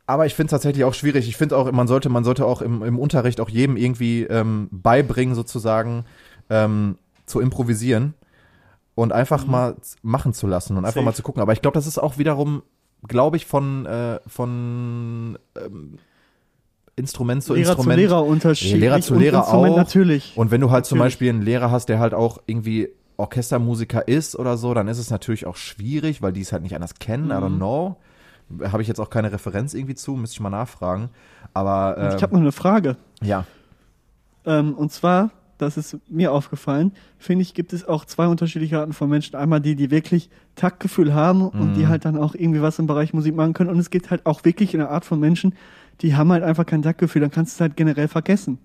aber ich finde es tatsächlich auch schwierig. Ich finde auch, man sollte, man sollte auch im, im Unterricht auch jedem irgendwie ähm, beibringen, sozusagen, ähm, zu improvisieren und einfach mal z- machen zu lassen und einfach Safe. mal zu gucken. Aber ich glaube, das ist auch wiederum, glaube ich, von, äh, von ähm, Instrument zu Lehrer Instrument. zu Lehrer unterschiedlich. Lehrer zu Lehrer auch. natürlich. Und wenn du halt zum Natürlich. Beispiel einen Lehrer hast, der halt auch irgendwie Orchestermusiker ist oder so, dann ist es natürlich auch schwierig, weil die es halt nicht anders kennen. I don't Mhm. know. Habe ich jetzt auch keine Referenz irgendwie zu, müsste ich mal nachfragen. Aber ähm, ich habe noch eine Frage. ja, Ähm, und zwar, das ist mir aufgefallen, finde ich, gibt es auch zwei unterschiedliche Arten von Menschen. Einmal die, die wirklich Taktgefühl haben und Mhm. die halt dann auch irgendwie was im Bereich Musik machen können. Und es gibt halt auch wirklich eine Art von Menschen, die haben halt einfach kein Taktgefühl. Dann kannst du es halt generell vergessen.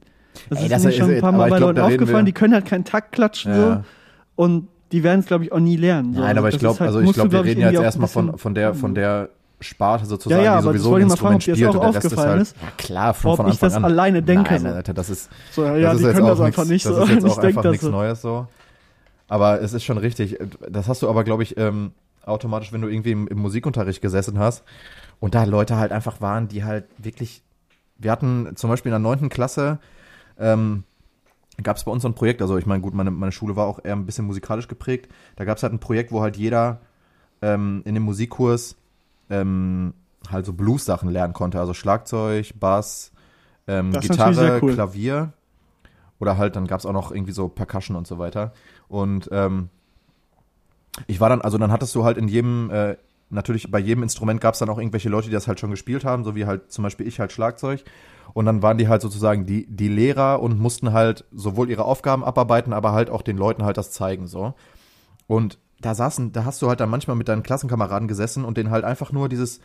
Das Ey, ist das mir ist- schon ein paar Mal bei glaub, Leuten reden aufgefallen. Die können halt keinen Takt klatschen Ja. so. Und die werden es, glaube ich, auch nie lernen. So. Nein, aber Das ich glaube, halt- also ich glaube, wir glaub ich, reden ja jetzt erstmal von, von der, von der Sparte sozusagen, Ja, ja, die aber das sowieso ein ich fragen, Instrument das spielt und der Rest ist halt, ist. ja klar, von, Ob von ich Anfang das an. alleine denke, Nein, so. Alter, das ist, So, ja, das ist jetzt können auch das einfach nix, nicht das so. ist jetzt (laughs) Ich auch einfach das nichts so. Neues so. Aber es ist schon richtig. Das hast du aber, glaube ich, ähm, automatisch, wenn du irgendwie im, im Musikunterricht gesessen hast und da Leute halt einfach waren, die halt wirklich, wir hatten zum Beispiel in der neunten Klasse, ähm, gab es bei uns so ein Projekt, also ich meine, gut, meine, meine Schule war auch eher ein bisschen musikalisch geprägt. Da gab es halt ein Projekt, wo halt jeder ähm, in dem Musikkurs ähm, halt so Blues-Sachen lernen konnte. Also Schlagzeug, Bass, ähm, Gitarre, cool. Klavier. Oder halt, dann gab es auch noch irgendwie so Percussion und so weiter. Und ähm, ich war dann, also dann hattest du halt in jedem, äh, natürlich bei jedem Instrument gab es dann auch irgendwelche Leute, die das halt schon gespielt haben, so wie halt zum Beispiel ich halt Schlagzeug. Und dann waren die halt sozusagen die, die Lehrer und mussten halt sowohl ihre Aufgaben abarbeiten, aber halt auch den Leuten halt das zeigen, so. Und da saßen, da hast du halt dann manchmal mit deinen Klassenkameraden gesessen und denen halt einfach nur dieses,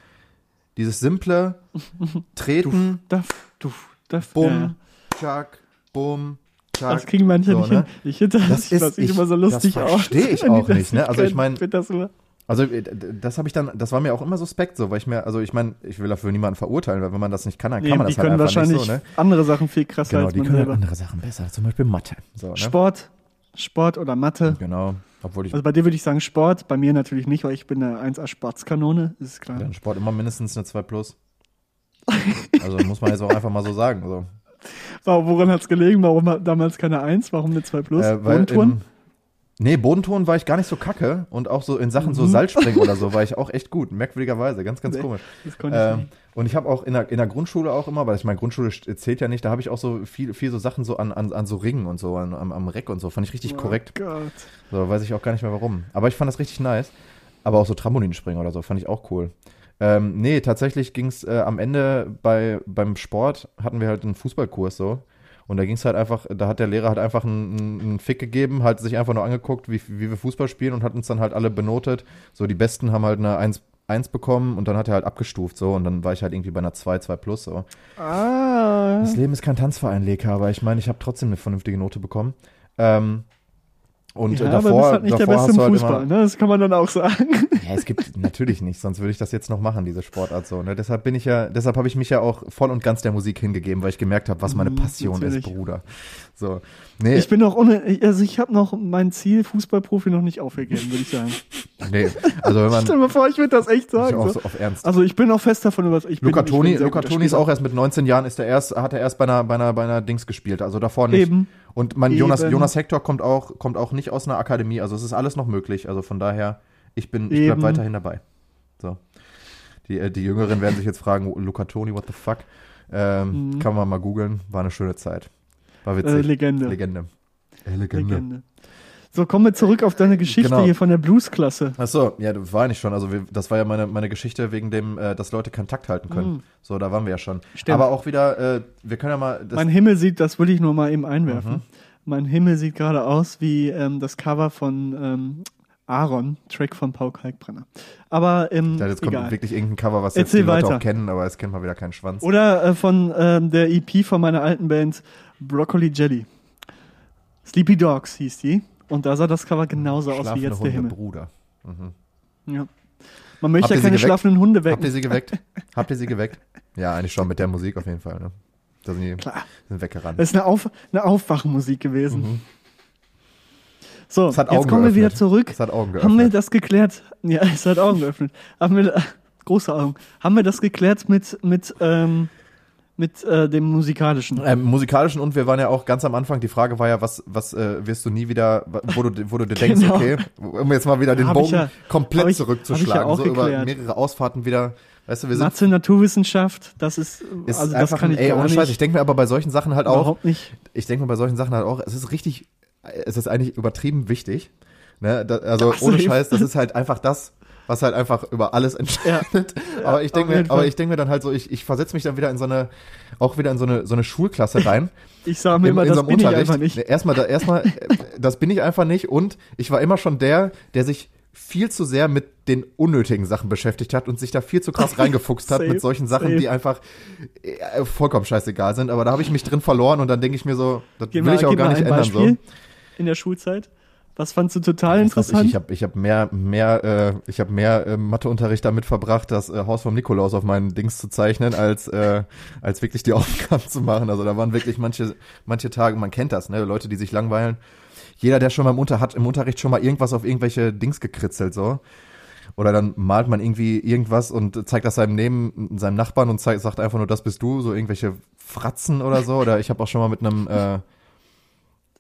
dieses simple (laughs) Treten, Duff, duff, duff. Bumm, Ja. Tschak, Bumm, Tschak. Das kriegen manche so, nicht ne? hin. Ich finde das, Das ist- ich- immer so lustig (laughs) das verstehe ich auch nicht, ne? Also ich können. Also äh, das habe ich dann, das war mir auch immer suspekt so, weil ich mir, also ich meine, ich will dafür niemanden verurteilen, weil wenn man das nicht kann, dann Nee, kann man die das halt können einfach wahrscheinlich nicht so, ne? andere Sachen viel krasser Genau, als die man können halt selber. andere Sachen besser, zum Beispiel Mathe. So, ne? Sport, Sport oder Mathe. Genau, obwohl ich Also bei dir würde ich sagen Sport, bei mir natürlich nicht, weil ich bin eine 1A Sportskanone, ist klar. in Sport immer mindestens eine 2 plus. Also muss man jetzt auch einfach mal so sagen. So. (laughs) Warum, woran hat es gelegen? Warum damals keine 1? Warum eine 2 plus? Äh, weil Bodentouren? im, nee, Bodentouren war ich gar nicht so kacke und auch so in Sachen so Mhm. Seilspringen oder so (laughs) war ich auch echt gut, merkwürdigerweise, ganz, ganz Nee. komisch. Das konnte ich Ähm, nicht. und ich habe auch in der, in der Grundschule auch immer, weil ich meine, Grundschule zählt ja nicht, da habe ich auch so viel, viel so Sachen so an, an, an so Ringen und so, an, am, am Reck und so, fand ich richtig korrekt. Oh Gott. So, weiß ich auch gar nicht mehr warum. Aber ich fand das richtig nice. Aber auch so Trampolinspringen oder so, fand ich auch cool. Ähm, nee, tatsächlich ging es äh, am Ende bei, beim Sport, hatten wir halt einen Fußballkurs so. Und da ging es halt einfach, da hat der Lehrer halt einfach einen, einen Fick gegeben, halt sich einfach nur angeguckt, wie, wie wir Fußball spielen und hat uns dann halt alle benotet. So, die Besten haben halt eine 1, 1 bekommen und dann hat er halt abgestuft so und dann war ich halt irgendwie bei einer 2, 2 plus so. Ah. Das Leben ist kein Tanzverein, Leka, aber ich meine, ich habe trotzdem eine vernünftige Note bekommen. Ähm, und ja, äh, davor, aber bist halt nicht der Beste im halt Fußball, immer, ne? Das kann man dann auch sagen. Ja, es gibt natürlich nicht, sonst würde ich das jetzt noch machen, diese Sportart so. Ne? Deshalb bin ich ja, deshalb habe ich mich ja auch voll und ganz der Musik hingegeben, weil ich gemerkt habe, was meine Mhm, Passion natürlich. ist, Bruder. So, nee, Ich bin noch ohne, also ich habe noch mein Ziel Fußballprofi noch nicht aufgegeben, würde ich sagen. (laughs) nee, also wenn man Stell mal vor, ich würde das echt sagen. auch So. auf Ernst. Also ich bin auch fest davon überzeugt. Ich bin- Luca bin Toni, Luca Toni ist auch erst mit 19 Jahren ist er erst, hat er erst bei einer, bei einer, bei einer Dings gespielt, also davor nicht. Eben. Und mein Jonas. Jonas Hector kommt auch, kommt auch nicht aus einer Akademie, also es ist alles noch möglich. Also von daher, ich bin, ich bleib weiterhin dabei. So. Die, äh, die Jüngeren werden sich jetzt fragen, Luca Toni, what the fuck? Ähm, Mhm. Kann man mal googeln, war eine schöne Zeit. War Äh, witzig. Legende. Legende. Äh, Legende. Legende. So, kommen wir zurück auf deine Geschichte Genau. hier von der Bluesklasse. Ach so, ja, das war nicht schon. Also wir, das war ja meine, meine Geschichte wegen dem, äh, dass Leute Kontakt halten können. Mhm. So, da waren wir ja schon. Stimmt. Aber auch wieder, äh, wir können ja mal. Mein Himmel sieht, das will ich nur mal eben einwerfen. Mhm. Mein Himmel sieht gerade aus wie ähm, das Cover von ähm, Aaron, Track von Paul Kalkbrenner. Aber ähm, ja, jetzt kommt egal. wirklich irgendein Cover, was jetzt die Leute weiter. auch kennen, aber es kennt mal wieder keinen Schwanz. Oder äh, von ähm, der EP von meiner alten Band Broccoli Jelly. Sleepy Dogs hieß die. Und da sah das Cover genauso aus wie jetzt Hunde, der Himmel. Bruder. Mhm. Ja. Man möchte ja keine schlafenden Hunde Habt ihr wecken. sie geweckt? (laughs) Habt ihr sie geweckt? Ja, eigentlich schon mit der Musik auf jeden Fall. Ne? Da sind die Klar. sind weggerannt. Das ist eine, Auf eine Aufwachmusik gewesen. Mhm. So, jetzt kommen wir wieder geöffnet. zurück. Es hat Augen Haben wir geöffnet. das geklärt? Ja, es hat Augen geöffnet. Haben wir, (laughs) große Augen. Haben wir das geklärt mit, mit, ähm, mit äh, dem musikalischen? Ähm, musikalischen und wir waren ja auch ganz am Anfang, die Frage war ja, was, was äh, wirst du nie wieder, wo du, wo du dir denkst, Genau. okay, um jetzt mal wieder den Hab Bogen ja- komplett ich- zurückzuschlagen, ja so über geklärt. mehrere Ausfahrten wieder, weißt du, wir sind, Mathe, Naturwissenschaft, das ist, ist also das einfach, kann ein, ich ey, ohne. Scheiß, ich denke mir aber bei solchen Sachen halt auch, Überhaupt nicht. ich denke mir bei solchen Sachen halt auch, es ist richtig, es ist eigentlich übertrieben wichtig, ne, da, also Ach ohne ich- Scheiß, das ist halt einfach das, was halt einfach über alles entscheidet. aber ich denke mir, aber ich denke mir dann halt so, ich, ich versetze mich dann wieder in so eine, auch wieder in so eine, so eine Schulklasse rein. (laughs) Ich sage mir in, immer, in das so bin ich Unterricht. einfach nicht. Erstmal, da, erstmal, äh, das bin ich einfach nicht. Und ich war immer schon der, der sich viel zu sehr mit den unnötigen Sachen beschäftigt hat und sich da viel zu krass (laughs) reingefuchst hat Safe, mit solchen Sachen, safe. die einfach äh, vollkommen scheißegal sind. Aber da habe ich mich drin verloren und dann denke ich mir so, das Gib will mal, ich auch gar nicht ändern. Beispiel So. In der Schulzeit. Was fandst du total interessant? Ich, ich habe ich hab mehr, mehr, äh, ich hab mehr äh, Matheunterricht damit verbracht, das äh, Haus vom Nikolaus auf meinen Dings zu zeichnen, als, äh, als wirklich die (laughs) Aufgaben zu machen. Also da waren wirklich manche, manche Tage, man kennt das, ne, Leute, die sich langweilen. Jeder, der schon mal im, Unter, hat im Unterricht schon mal irgendwas auf irgendwelche Dings gekritzelt, so. Oder dann malt man irgendwie irgendwas und zeigt das seinem Neben, seinem Nachbarn und zeigt, sagt einfach nur, das bist du, so irgendwelche Fratzen oder so. Oder ich habe auch schon mal mit einem, äh,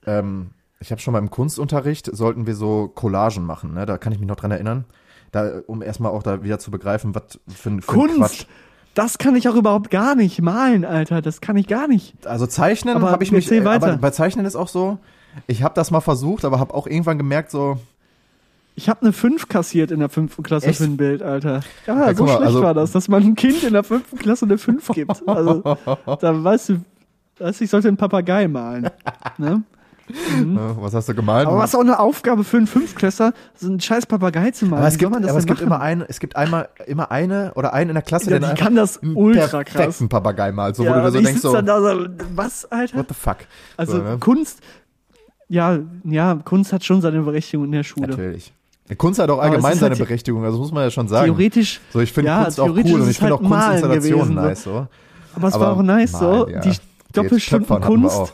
ähm, ich habe schon mal im Kunstunterricht, sollten wir so Collagen machen, ne? Da kann ich mich noch dran erinnern. Da, um erstmal auch da wieder zu begreifen, was für ein, ein Quatsch. Kunst! Das kann ich auch überhaupt gar nicht malen, Alter. Das kann ich gar nicht. Also Zeichnen habe ich mich, äh, weiter. aber bei Zeichnen ist auch so, ich habe das mal versucht, aber habe auch irgendwann gemerkt, so, Ich habe eine 5 kassiert in der fünften Klasse Echt? für ein Bild, Alter. Ja, Ja, so mal, schlecht also- war das, dass man einem Kind in der fünften Klasse eine 5 gibt. Also, (laughs) da weißt du, weißt du, ich sollte einen Papagei malen. Ne? Äh, was hast du gemalt? Aber was auch eine Aufgabe für einen Fünftklässler, so einen scheiß Papagei zu malen. aber es gibt, soll man das aber es gibt immer eine, es gibt einmal, immer eine oder einen in der Klasse, Ja, der kann das einen ultra krass. perfekten Papagei malt, so ja, wo du so ich denkst, so, so, was, Alter? what the fuck? Also so, ne? Kunst, ja, ja, Kunst hat schon seine Berechtigung in der Schule. Natürlich. Kunst hat auch allgemein seine halt- Berechtigung, also muss man ja schon sagen. Theoretisch, So, ich finde Ja, Kunst auch cool und es ich finde halt auch Kunstinstallationen gewesen, so. nice, so. aber es Aber war auch nice so. malen, ja. Die wir Kunst.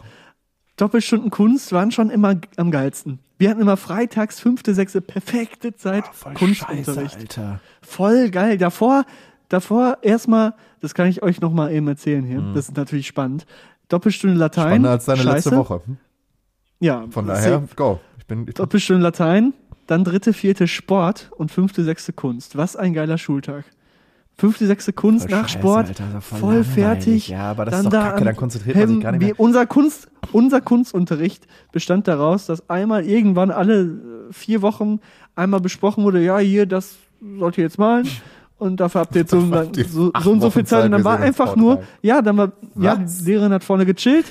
Doppelstunden Kunst waren schon immer am geilsten. Wir hatten immer freitags, fünfte, sechste, perfekte Zeit Kunstunterricht. Alter. Voll geil. Davor, davor erstmal, das kann ich euch nochmal eben erzählen hier. Das ist natürlich spannend. Doppelstunde Latein. Mhm. Spannender als deine Scheiße. letzte Woche. Hm? Ja, Von safe. daher, go. Ich bin, ich Doppelstunde Latein, dann dritte, vierte Sport und fünfte, sechste Kunst. Was ein geiler Schultag. Fünfte, sechste Kunst Voll nach scheiße, Sport, Alter, voll voll fertig. Ja, aber das dann ist doch da kacke, dann konzentriert man sich gar nicht mehr. Unser, Kunst, unser Kunstunterricht bestand daraus, dass einmal irgendwann alle äh, vier Wochen einmal besprochen wurde, ja, hier, das sollt ihr jetzt malen. Und dafür habt ihr jetzt so, (laughs) so, so und so viel Zeit. Und dann war einfach nur, ja, dann war, ja, Was? die Lehrerin hat vorne gechillt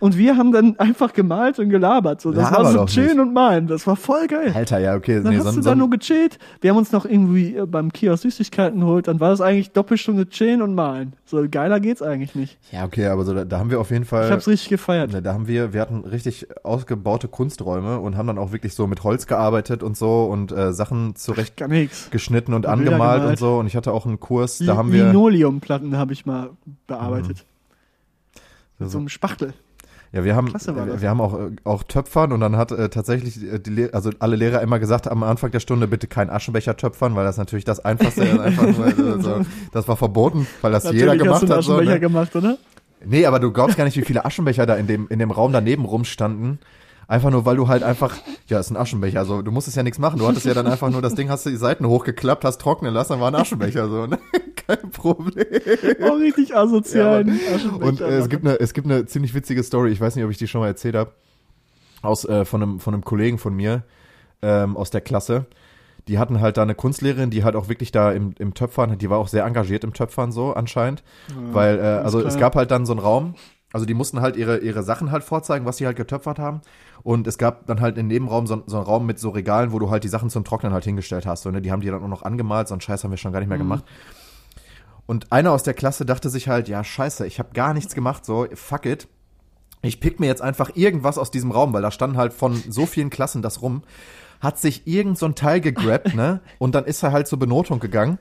und wir haben dann einfach gemalt und gelabert. So, das Laber war so chillen nicht. und malen. Das war voll geil. Alter, ja, okay. Dann nee, hast so, du so, da nur gechillt. Wir haben uns noch irgendwie äh, beim Kiosk Süßigkeiten geholt. Dann war das eigentlich Doppelstunde chillen und malen. So geiler geht's eigentlich nicht. ja, okay, aber so, da, da haben wir auf jeden Fall. Ich hab's richtig gefeiert. Ne, Da haben wir, wir hatten richtig ausgebaute Kunsträume und haben dann auch wirklich so mit Holz gearbeitet und so und äh, Sachen zurecht nichts. geschnitten und Bilder angemalt gemalt. und so. Und ich hatte auch einen Kurs, da haben wir Linoleumplatten habe ich mal bearbeitet. Mit so so, einem Spachtel. Ja, wir haben, das. wir haben auch, äh, auch Töpfern und dann hat äh, tatsächlich äh, die, also alle Lehrer immer gesagt am Anfang der Stunde bitte kein Aschenbecher töpfern, weil das natürlich das Einfachste ist. Einfach nur, äh, (laughs) so, das war verboten, weil das jeder Natürlich hast gemacht du einen hat. So, Aschenbecher ne? gemacht, oder? Nee, aber du glaubst gar nicht, wie viele Aschenbecher da in dem, in dem Raum daneben rumstanden. Einfach nur, weil du halt einfach, ja, ist ein Aschenbecher, also du musstest ja nichts machen. Du hattest ja dann einfach nur das Ding, hast du die Seiten hochgeklappt, hast trocknen lassen, dann war ein Aschenbecher so, ne? (laughs) Kein Problem. Oh, richtig asozial. Ja, Und äh, es gibt eine, es gibt eine ziemlich witzige Story, ich weiß nicht, ob ich die schon mal erzählt habe, aus, äh, von einem, von einem Kollegen von mir, ähm, aus der Klasse. Die hatten halt da eine Kunstlehrerin, die halt auch wirklich da im, im Töpfern, die war auch sehr engagiert im Töpfern so anscheinend. Weil, äh, also es gab halt dann so einen Raum, also die mussten halt ihre, ihre Sachen halt vorzeigen, was sie halt getöpfert haben. Und es gab dann halt im Nebenraum so, so einen Raum mit so Regalen, wo du halt die Sachen zum Trocknen halt hingestellt hast. So, ne? Die haben die dann auch noch angemalt, so einen Scheiß haben wir schon gar nicht mehr gemacht. Und einer aus der Klasse dachte sich halt, ja, scheiße, ich habe gar nichts gemacht, so, fuck it. Ich pick mir jetzt einfach irgendwas aus diesem Raum, weil da standen halt von so vielen Klassen das rum. Hat sich irgend so ein Teil gegrabt, ne? (laughs) Und dann ist er halt zur Benotung gegangen.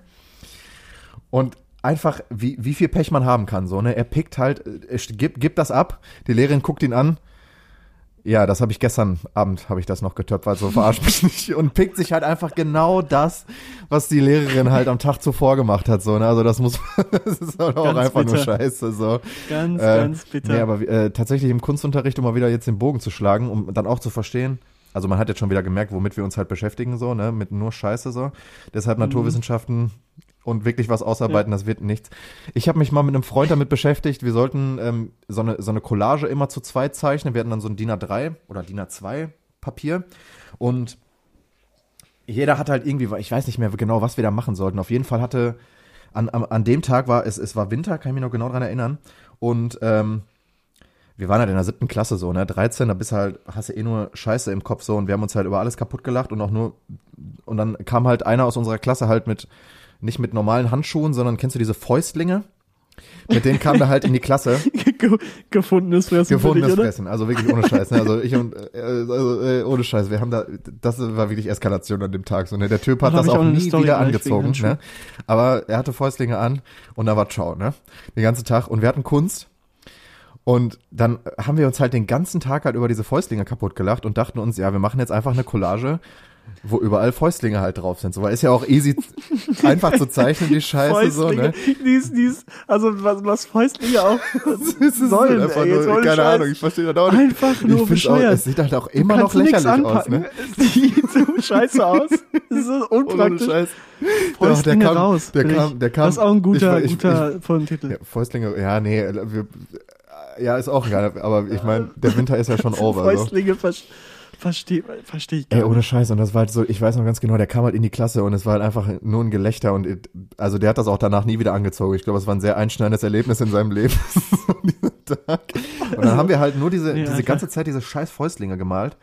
Und einfach, wie, wie viel Pech man haben kann, so, ne? Er pickt halt, äh, er gibt, gibt das ab, die Lehrerin guckt ihn an. Ja, das habe ich gestern Abend, habe ich das noch getöpfert, so verarsch mich nicht. Und pickt sich halt einfach genau das, was die Lehrerin halt am Tag zuvor gemacht hat, so, ne? Also das muss, (laughs) das ist halt auch Ganz einfach nur bitter. scheiße, so. Ganz, Äh, ganz bitter. Nee, aber äh, tatsächlich im Kunstunterricht, um mal wieder jetzt den Bogen zu schlagen, um dann auch zu verstehen, also man hat jetzt schon wieder gemerkt, womit wir uns halt beschäftigen, so, ne, mit nur Scheiße so. Deshalb Mhm. Naturwissenschaften und wirklich was ausarbeiten, das wird nichts. Ich habe mich mal mit einem Freund damit beschäftigt, wir sollten ähm, so, eine, so eine Collage immer zu zweit zeichnen. Wir hatten dann so ein DIN A3 oder DIN A2 Papier und jeder hat halt irgendwie, ich weiß nicht mehr genau, was wir da machen sollten. Auf jeden Fall hatte, an, an, an dem Tag war, es, es war Winter, kann ich mich noch genau dran erinnern. Und ähm, wir waren halt in der siebten Klasse so, ne? 13, da bist du halt, hast du eh nur Scheiße im Kopf so und wir haben uns halt über alles kaputt gelacht und auch nur, und dann kam halt einer aus unserer Klasse halt mit, nicht mit normalen Handschuhen, sondern kennst du diese Fäustlinge? Mit denen kam der halt in die Klasse. (laughs) Ge gefundenes Fressen. Gefundenes dich, Fressen, also wirklich ohne Scheiß. Ne? Also ich und äh, also, äh, ohne Scheiß, wir haben da, das war wirklich Eskalation an dem Tag. So, ne? Der Typ hat das auch, auch nie Story wieder angezogen. Ne? Aber er hatte Fäustlinge an und da war Ciao, ne? Den ganzen Tag. Und wir hatten Kunst. Und dann haben wir uns halt den ganzen Tag halt über diese Fäustlinge kaputt gelacht und dachten uns, ja, wir machen jetzt einfach eine Collage wo überall Fäustlinge halt drauf sind. So, weil ist ja auch easy einfach zu zeichnen, die Scheiße Fäustlinge, so, ne? Dies, dies, also was, was Fäustlinge auch (laughs) sollen, einfach ey, nur, keine Scheiß. Ahnung, ich verstehe das auch nicht. Einfach nur bescheuert. es sieht halt auch immer noch lächerlich aus, ne? (laughs) Es sieht so scheiße aus. Das ist so (laughs) unpraktisch. Ohne Scheiß. Fäustlinge der kam, raus. Der kam, der kam. Das ist auch ein guter, ich, ich, guter ich, Folgentitel. Ja, Fäustlinge, ja, nee, wir, ja, ist auch geil, aber ich meine, der Winter ist ja schon over. Fäustlinge so. Verstehe versteh ich gar Ey, ohne Scheiß. Und das war halt so, ich weiß noch ganz genau, der kam halt in die Klasse und es war halt einfach nur ein Gelächter und also der hat das auch danach nie wieder angezogen. Ich glaube, es war ein sehr einschneidendes Erlebnis in seinem Leben. (laughs) und dann haben wir halt nur diese, ja, diese ganze Zeit diese scheiß Fäustlinge gemalt.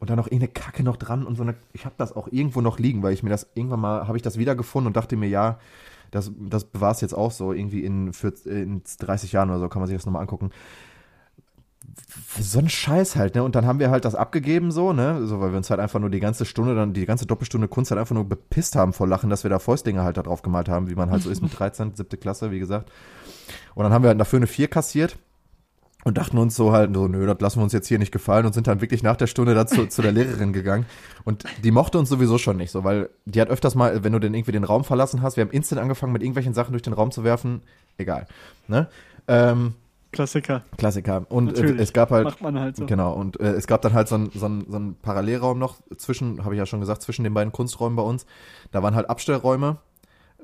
Und dann noch irgendeine Kacke noch dran und so eine, ich habe das auch irgendwo noch liegen, weil ich mir das, irgendwann mal, habe ich das wiedergefunden und dachte mir, ja, das, das bewahrst jetzt auch so, irgendwie in, 40, in 30 Jahren oder so, kann man sich das nochmal angucken so ein Scheiß halt, ne? Und dann haben wir halt das abgegeben, so, ne? So, weil wir uns halt einfach nur die ganze Stunde, dann die ganze Doppelstunde Kunst halt einfach nur bepisst haben vor Lachen, dass wir da Fäustlinge halt da drauf gemalt haben, wie man halt so ist mit (laughs) 13, siebte Klasse, wie gesagt. Und dann haben wir halt dafür eine 4 kassiert und dachten uns so halt, so, nö, das lassen wir uns jetzt hier nicht gefallen und sind dann wirklich nach der Stunde dazu zu der Lehrerin gegangen. Und die mochte uns sowieso schon nicht so, weil die hat öfters mal, wenn du denn irgendwie den Raum verlassen hast, wir haben instant angefangen, mit irgendwelchen Sachen durch den Raum zu werfen, egal, ne? Ähm, Klassiker. Klassiker. Und äh, es gab halt. Macht man halt so. Genau. Und äh, es gab dann halt so einen so ein, so ein Parallelraum noch zwischen, habe ich ja schon gesagt, zwischen den beiden Kunsträumen bei uns. Da waren halt Abstellräume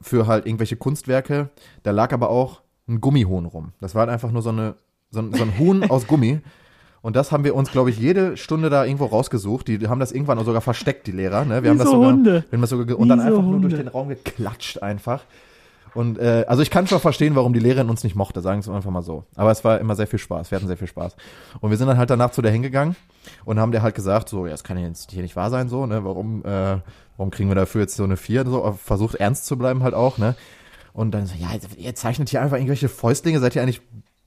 für halt irgendwelche Kunstwerke. Da lag aber auch ein Gummihuhn rum. Das war halt einfach nur so, eine, so, ein, so ein Huhn aus Gummi. (laughs) Und das haben wir uns, glaube ich, jede Stunde da irgendwo rausgesucht. Die haben das irgendwann sogar versteckt, die Lehrer. Ne? Wir Wie haben das so sogar, Hunde. Wir haben das sogar und dann einfach Hunde. nur durch den Raum geklatscht einfach. Und äh, also ich kann schon verstehen, warum die Lehrerin uns nicht mochte, sagen wir einfach mal so. Aber es war immer sehr viel Spaß. Wir hatten sehr viel Spaß. Und wir sind dann halt danach zu der hingegangen und haben der halt gesagt, so, ja, das kann jetzt hier nicht wahr sein, so, ne? Warum, äh, warum kriegen wir dafür jetzt so eine vier? So, versucht ernst zu bleiben halt auch, ne? Und dann so, ja, ihr zeichnet hier einfach irgendwelche Fäustlinge, seid ihr eigentlich,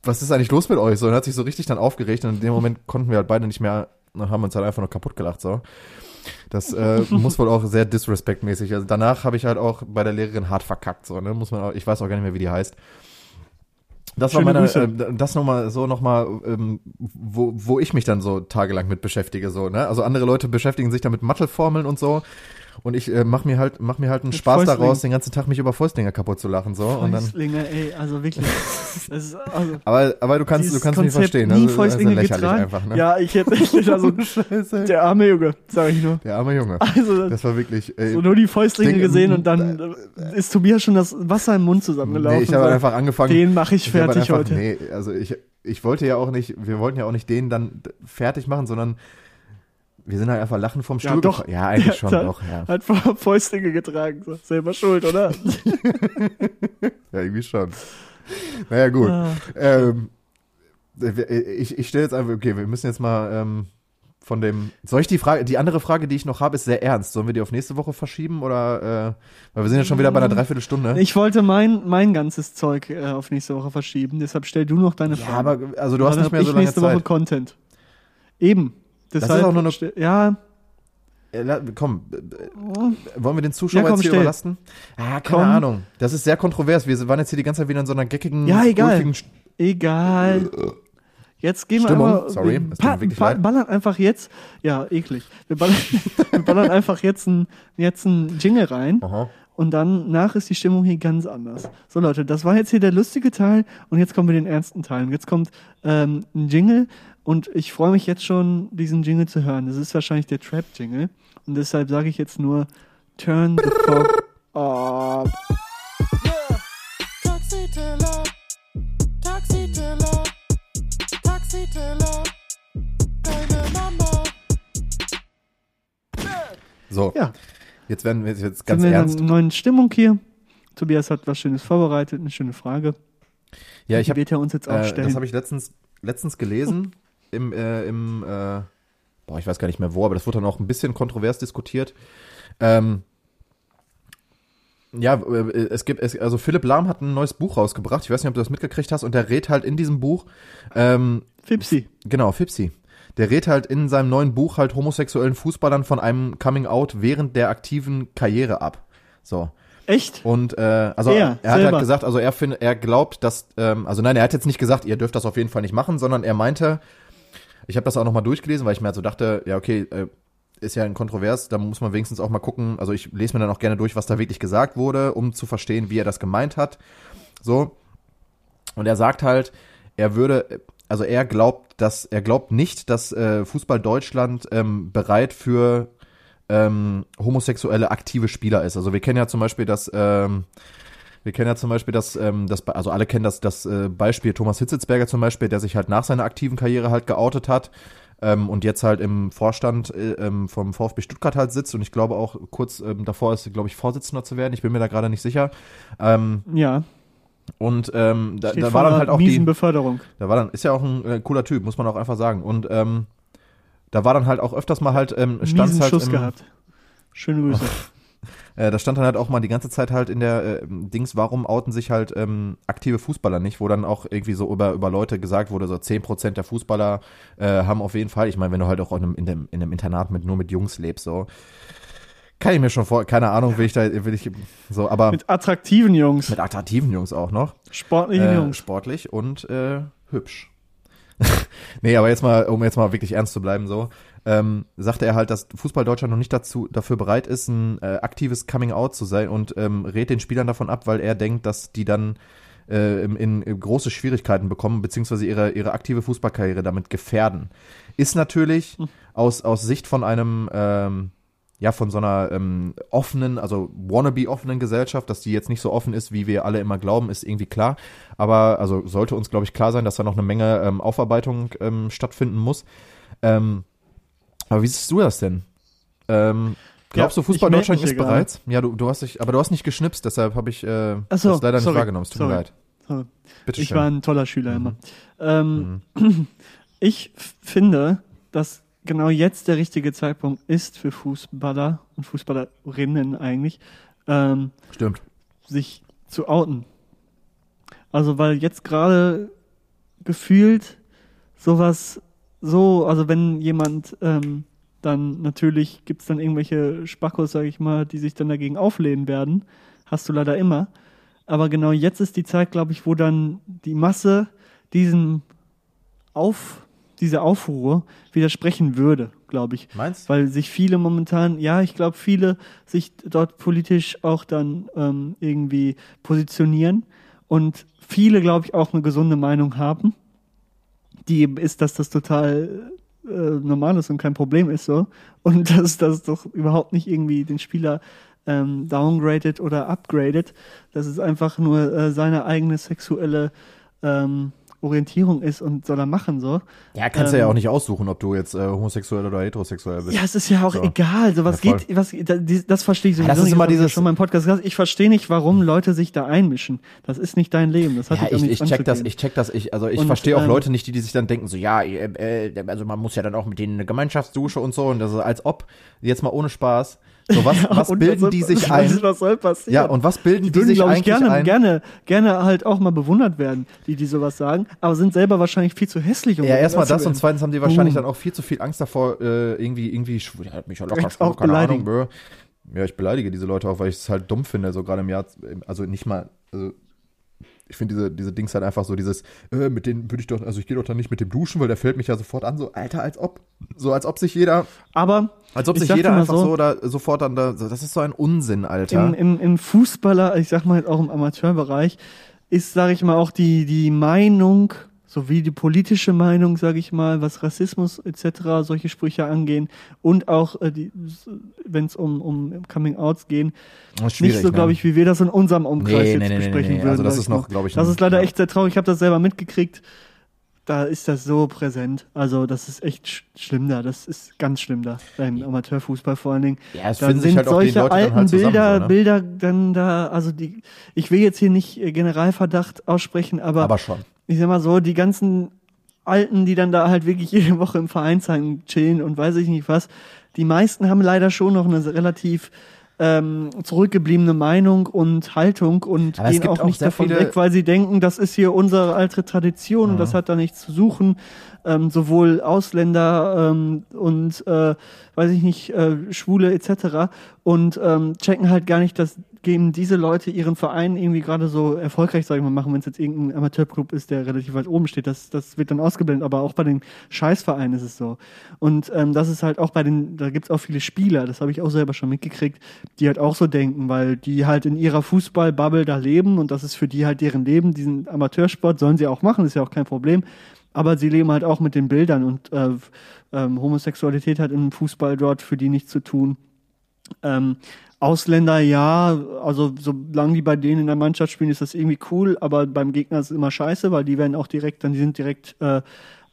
was ist eigentlich los mit euch? So, und hat sich so richtig dann aufgeregt und in dem Moment konnten wir halt beide nicht mehr, haben uns halt einfach nur kaputt gelacht, so. Das äh, muss wohl auch sehr disrespektmäßig. Also danach habe ich halt auch bei der Lehrerin hart verkackt. So, ne? Muss man auch, ich weiß auch gar nicht mehr, wie die heißt. Das Schöne war meine, äh, das nochmal so nochmal, ähm, wo, wo ich mich dann so tagelang mit beschäftige, so, ne? Also andere Leute beschäftigen sich da mit Matheformeln und so. Und ich äh, mach mir halt, mach mir halt einen Mit Spaß Fäustling. daraus, den ganzen Tag mich über Fäustlinge kaputt zu lachen, so. Fäustlinge, und dann, ey, also wirklich. Ist, also aber, aber du kannst, du kannst mich verstehen. Nie also, Fäustlinge also getragen. Einfach, ne? Ja, ich hätte, ich, also, Scheiße. der arme Junge, sag ich nur. Der arme Junge. Also, das war wirklich, ey, So nur die Fäustlinge Ding, gesehen und dann äh, ist Tobias schon das Wasser im Mund zusammengelaufen. Nee, ich habe einfach angefangen. Den mache ich fertig ich einfach, heute. Nee, also ich, ich wollte ja auch nicht, wir wollten ja auch nicht den dann fertig machen, sondern wir sind halt einfach lachen vom Stuhl. (laughs) Ja, doch. Ja, eigentlich (laughs) schon, hat, doch, ja. Hat Fäustlinge getragen, so. selber schuld, oder? (laughs) ja, irgendwie schon. Naja, gut. Ah. Ähm, ich ich stelle jetzt einfach, okay, wir müssen jetzt mal ähm, von dem. Soll ich die Frage, die andere Frage, die ich noch habe, ist sehr ernst. Sollen wir die auf nächste Woche verschieben oder? Äh, weil wir sind ja schon wieder bei einer mm. Dreiviertelstunde. Ich wollte mein mein ganzes Zeug äh, auf nächste Woche verschieben. Deshalb stell du noch deine Frage. Ja, aber also du hast nicht mehr so lange nächste Zeit. Woche Content. Eben. Das ist auch nur eine. Ja. Komm, wollen wir den Zuschauer ja, komm, jetzt hier stell. überlasten? Ah, keine komm. Ahnung. Das ist sehr kontrovers. Wir waren jetzt hier die ganze Zeit wieder in so einer geckigen, ja, egal. egal. Jetzt gehen Stimmung. wir einfach. Sorry, wir pa pa ballern einfach jetzt. Ja, eklig. Wir ballern, (laughs) wir ballern einfach jetzt ein, jetzt ein Jingle rein. Aha. Und dann nach ist die Stimmung hier ganz anders. So Leute, das war jetzt hier der lustige Teil und jetzt kommen wir den ernsten Teil. Und jetzt kommt ähm, ein Jingle und ich freue mich jetzt schon, diesen Jingle zu hören. Das ist wahrscheinlich der Trap-Jingle. Und deshalb sage ich jetzt nur, turn the fuck up. Yeah. Deine Mama. So. Ja. Jetzt werden wir jetzt ganz Sind wir in ernst. einer neuen Stimmung hier? Tobias hat was Schönes vorbereitet, eine schöne Frage. Ja, ich habe wird er uns jetzt auch äh, stellen. das habe ich letztens letztens gelesen im äh, im äh, boah, ich weiß gar nicht mehr wo, aber das wurde dann auch ein bisschen kontrovers diskutiert. Ähm, ja, äh, es gibt, es, also Philipp Lahm hat ein neues Buch rausgebracht. Ich weiß nicht, ob du das mitgekriegt hast. Und der redet halt in diesem Buch, ähm, Fipsi. genau, Fipsi. Der redet halt in seinem neuen Buch halt homosexuellen Fußballern von einem Coming Out während der aktiven Karriere ab. So. Echt? Und äh, also Er, er, hat selber. halt gesagt, also er findet, er glaubt, dass, ähm, also nein, er hat jetzt nicht gesagt, ihr dürft das auf jeden Fall nicht machen, sondern er meinte, ich habe das auch nochmal durchgelesen, weil ich mir halt so dachte, ja okay, äh, ist ja ein Kontrovers, da muss man wenigstens auch mal gucken, also ich lese mir dann auch gerne durch, was da wirklich gesagt wurde, um zu verstehen, wie er das gemeint hat. So. Und er sagt halt, er würde, also er glaubt, dass, er glaubt nicht, dass äh, Fußball Deutschland ähm, bereit für ähm, homosexuelle aktive Spieler ist. Also wir kennen ja zum Beispiel das, ähm, wir kennen ja zum Beispiel das, ähm, das also alle kennen das, das äh, Beispiel Thomas Hitzelsberger zum Beispiel, der sich halt nach seiner aktiven Karriere halt geoutet hat ähm, und jetzt halt im Vorstand äh, ähm, vom VfB Stuttgart halt sitzt und ich glaube auch kurz ähm, davor ist, glaube ich, Vorsitzender zu werden. Ich bin mir da gerade nicht sicher. Ähm, Ja. und ähm, da, da war dann halt auch die, Beförderung. da war dann, ist ja auch ein äh, cooler Typ, muss man auch einfach sagen. Und ähm, da war dann halt auch öfters mal halt, ähm, stand halt Schuss im, gehabt. Schöne Grüße. (laughs) äh, da stand dann halt auch mal die ganze Zeit halt in der äh, Dings, warum outen sich halt ähm, aktive Fußballer nicht, wo dann auch irgendwie so über, über Leute gesagt wurde, so 10% der Fußballer äh, haben auf jeden Fall, ich meine, wenn du halt auch in einem, in, dem, in einem Internat mit nur mit Jungs lebst, so kann ich mir schon vor, keine Ahnung, will ich da, will ich so, aber mit, Mit attraktiven Jungs. attraktiven Jungs auch noch. sportlichen äh, Jungs. sportlich und äh, hübsch. (laughs) nee, aber jetzt mal, um jetzt mal wirklich ernst zu bleiben, so, ähm, sagte er halt, dass Fußball Deutschland noch nicht dazu dafür bereit ist, ein äh, aktives Coming Out zu sein und ähm, rät den Spielern davon ab, weil er denkt, dass die dann äh, in, in große Schwierigkeiten bekommen, beziehungsweise ihre, ihre aktive Fußballkarriere damit gefährden. Ist natürlich aus, aus Sicht von einem ähm, ja, von so einer ähm, offenen, also wannabe offenen Gesellschaft, dass die jetzt nicht so offen ist, wie wir alle immer glauben, ist irgendwie klar. Aber also sollte uns, glaube ich, klar sein, dass da noch eine Menge ähm, Aufarbeitung ähm, stattfinden muss. Ähm, aber wie siehst du das denn? Ähm, glaubst Ja, du, Fußball ich Deutschland ist hier bereit? Ja, du, du hast dich, aber du hast nicht geschnipst, deshalb habe ich äh, so, das leider nicht sorry, wahrgenommen. Es tut mir sorry. leid. So. Bitte Ich schön. war ein toller Schüler Mhm. immer. Ähm, (clears throat) Ich f- finde, dass genau jetzt der richtige Zeitpunkt ist für Fußballer und Fußballerinnen eigentlich, ähm, Stimmt. sich zu outen. Also weil jetzt gerade gefühlt sowas so, also wenn jemand ähm, dann natürlich gibt's dann irgendwelche Spackos, sag ich mal, die sich dann dagegen auflehnen werden. Hast du leider immer. Aber genau jetzt ist die Zeit, glaube ich, wo dann die Masse diesem Auf, dieser Aufruhr widersprechen würde, glaube ich. Meinst weil sich viele momentan, ja, ich glaube, viele sich dort politisch auch dann ähm, irgendwie positionieren. Und viele, glaube ich, auch eine gesunde Meinung haben, die eben ist, dass das total äh, normal ist und kein Problem ist so. Und (laughs) dass das doch überhaupt nicht irgendwie den Spieler ähm, downgradet oder upgradet, dass es einfach nur äh, seine eigene sexuelle ähm, Orientierung ist und soll er machen so. Ja, kannst du ja Ähm, auch nicht aussuchen, ob du jetzt äh, homosexuell oder heterosexuell bist. Ja, es ist ja auch So. egal. So was Ja, geht, was, da- die- das verstehe ich sowieso das ist nicht. immer ich ja dieses- schon im Podcast. Ich verstehe nicht, warum Leute sich da einmischen. Das ist nicht dein Leben. Das hat Ja, ich, ich check das, ich check das, ich, also ich Und, verstehe auch ähm, Leute nicht, die, die sich dann denken, so, ja, äh, äh, also man muss ja dann auch mit denen eine Gemeinschaftsdusche und so, und das ist als ob, jetzt mal ohne Spaß, so was, (laughs) was Und bilden soll- die sich was, ein? Was soll passieren? Ja, und was bilden die, die würden, sich glaube ich, eigentlich gerne, ein? gerne, gerne halt auch mal bewundert werden, die, die sowas sagen, aber sind selber wahrscheinlich viel zu hässlich. Um Ja, erstmal das und zweitens haben die wahrscheinlich Boom. dann auch viel zu viel Angst davor, äh, irgendwie, irgendwie, ja, mich ja locker schwul, auch keine beleidigen. Ahnung, bö. Ja, ich beleidige diese Leute auch, weil ich es halt dumm finde, so gerade im Jahr, also nicht mal, also ich finde diese, diese Dings halt einfach so dieses, äh, mit denen würde ich doch, also ich gehe doch dann nicht mit dem duschen, weil der fällt mich ja sofort an, so, Alter, als ob, so als ob sich jeder, Aber als ob Ich sich jeder einfach so- so, da sofort dann da, so, das ist so ein Unsinn, Alter. im, im, im Fußballer, ich sag mal jetzt auch im Amateurbereich, ist, sage ich mal, auch die, die Meinung, sowie die politische Meinung, sage ich mal, was Rassismus etc., solche Sprüche angehen und auch, äh, die, wenn es um, um Coming-Outs gehen, ist nicht so, glaube ne? ich, wie wir das in unserem Umkreis Nee, jetzt nee, besprechen nee. würden. Also das ist noch, glaube ich, Das ist leider ja. echt sehr traurig. Ich habe das selber mitgekriegt. da ist das so präsent. Also das ist echt sch schlimm da. Das ist ganz schlimm da beim Amateurfußball vor allen Dingen. Ja, es da finden sich sind halt auch die solche Leute alten halt Bilder, so, ne? Bilder dann da. Also die, ich will jetzt hier nicht äh, Generalverdacht aussprechen, aber, Aber schon. Ich sag mal so, die ganzen Alten, die dann da halt wirklich (laughs) jede Woche im Vereinsheim chillen und weiß ich nicht was. Die meisten haben leider schon noch eine relativ ähm, zurückgebliebene Meinung und Haltung und Aber gehen auch auch nicht davon weg, weil sie denken, das ist hier unsere alte Tradition und das hat da nichts zu suchen. Ähm, sowohl Ausländer ähm, und äh, weiß ich nicht, äh, Schwule etc. und ähm, checken halt gar nicht, dass geben diese Leute ihren Verein irgendwie gerade so erfolgreich, sag ich mal, machen, wenn es jetzt irgendein Amateurclub ist, der relativ weit oben steht. Das, das wird dann ausgeblendet, aber auch bei den Scheißvereinen ist es so. Und ähm, das ist halt auch bei den, da gibt's auch viele Spieler, das habe ich auch selber schon mitgekriegt, die halt auch so denken, weil die halt in ihrer Fußball-Bubble da leben und das ist für die halt deren Leben, diesen Amateursport sollen sie auch machen, ist ja auch kein Problem. Aber sie leben halt auch mit den Bildern und äh, ähm, Homosexualität hat im Fußball dort für die nichts zu tun. Ähm, Ausländer, ja, also solange die bei denen in der Mannschaft spielen, ist das irgendwie cool, aber beim Gegner ist es immer scheiße, weil die werden auch direkt, dann die sind direkt äh,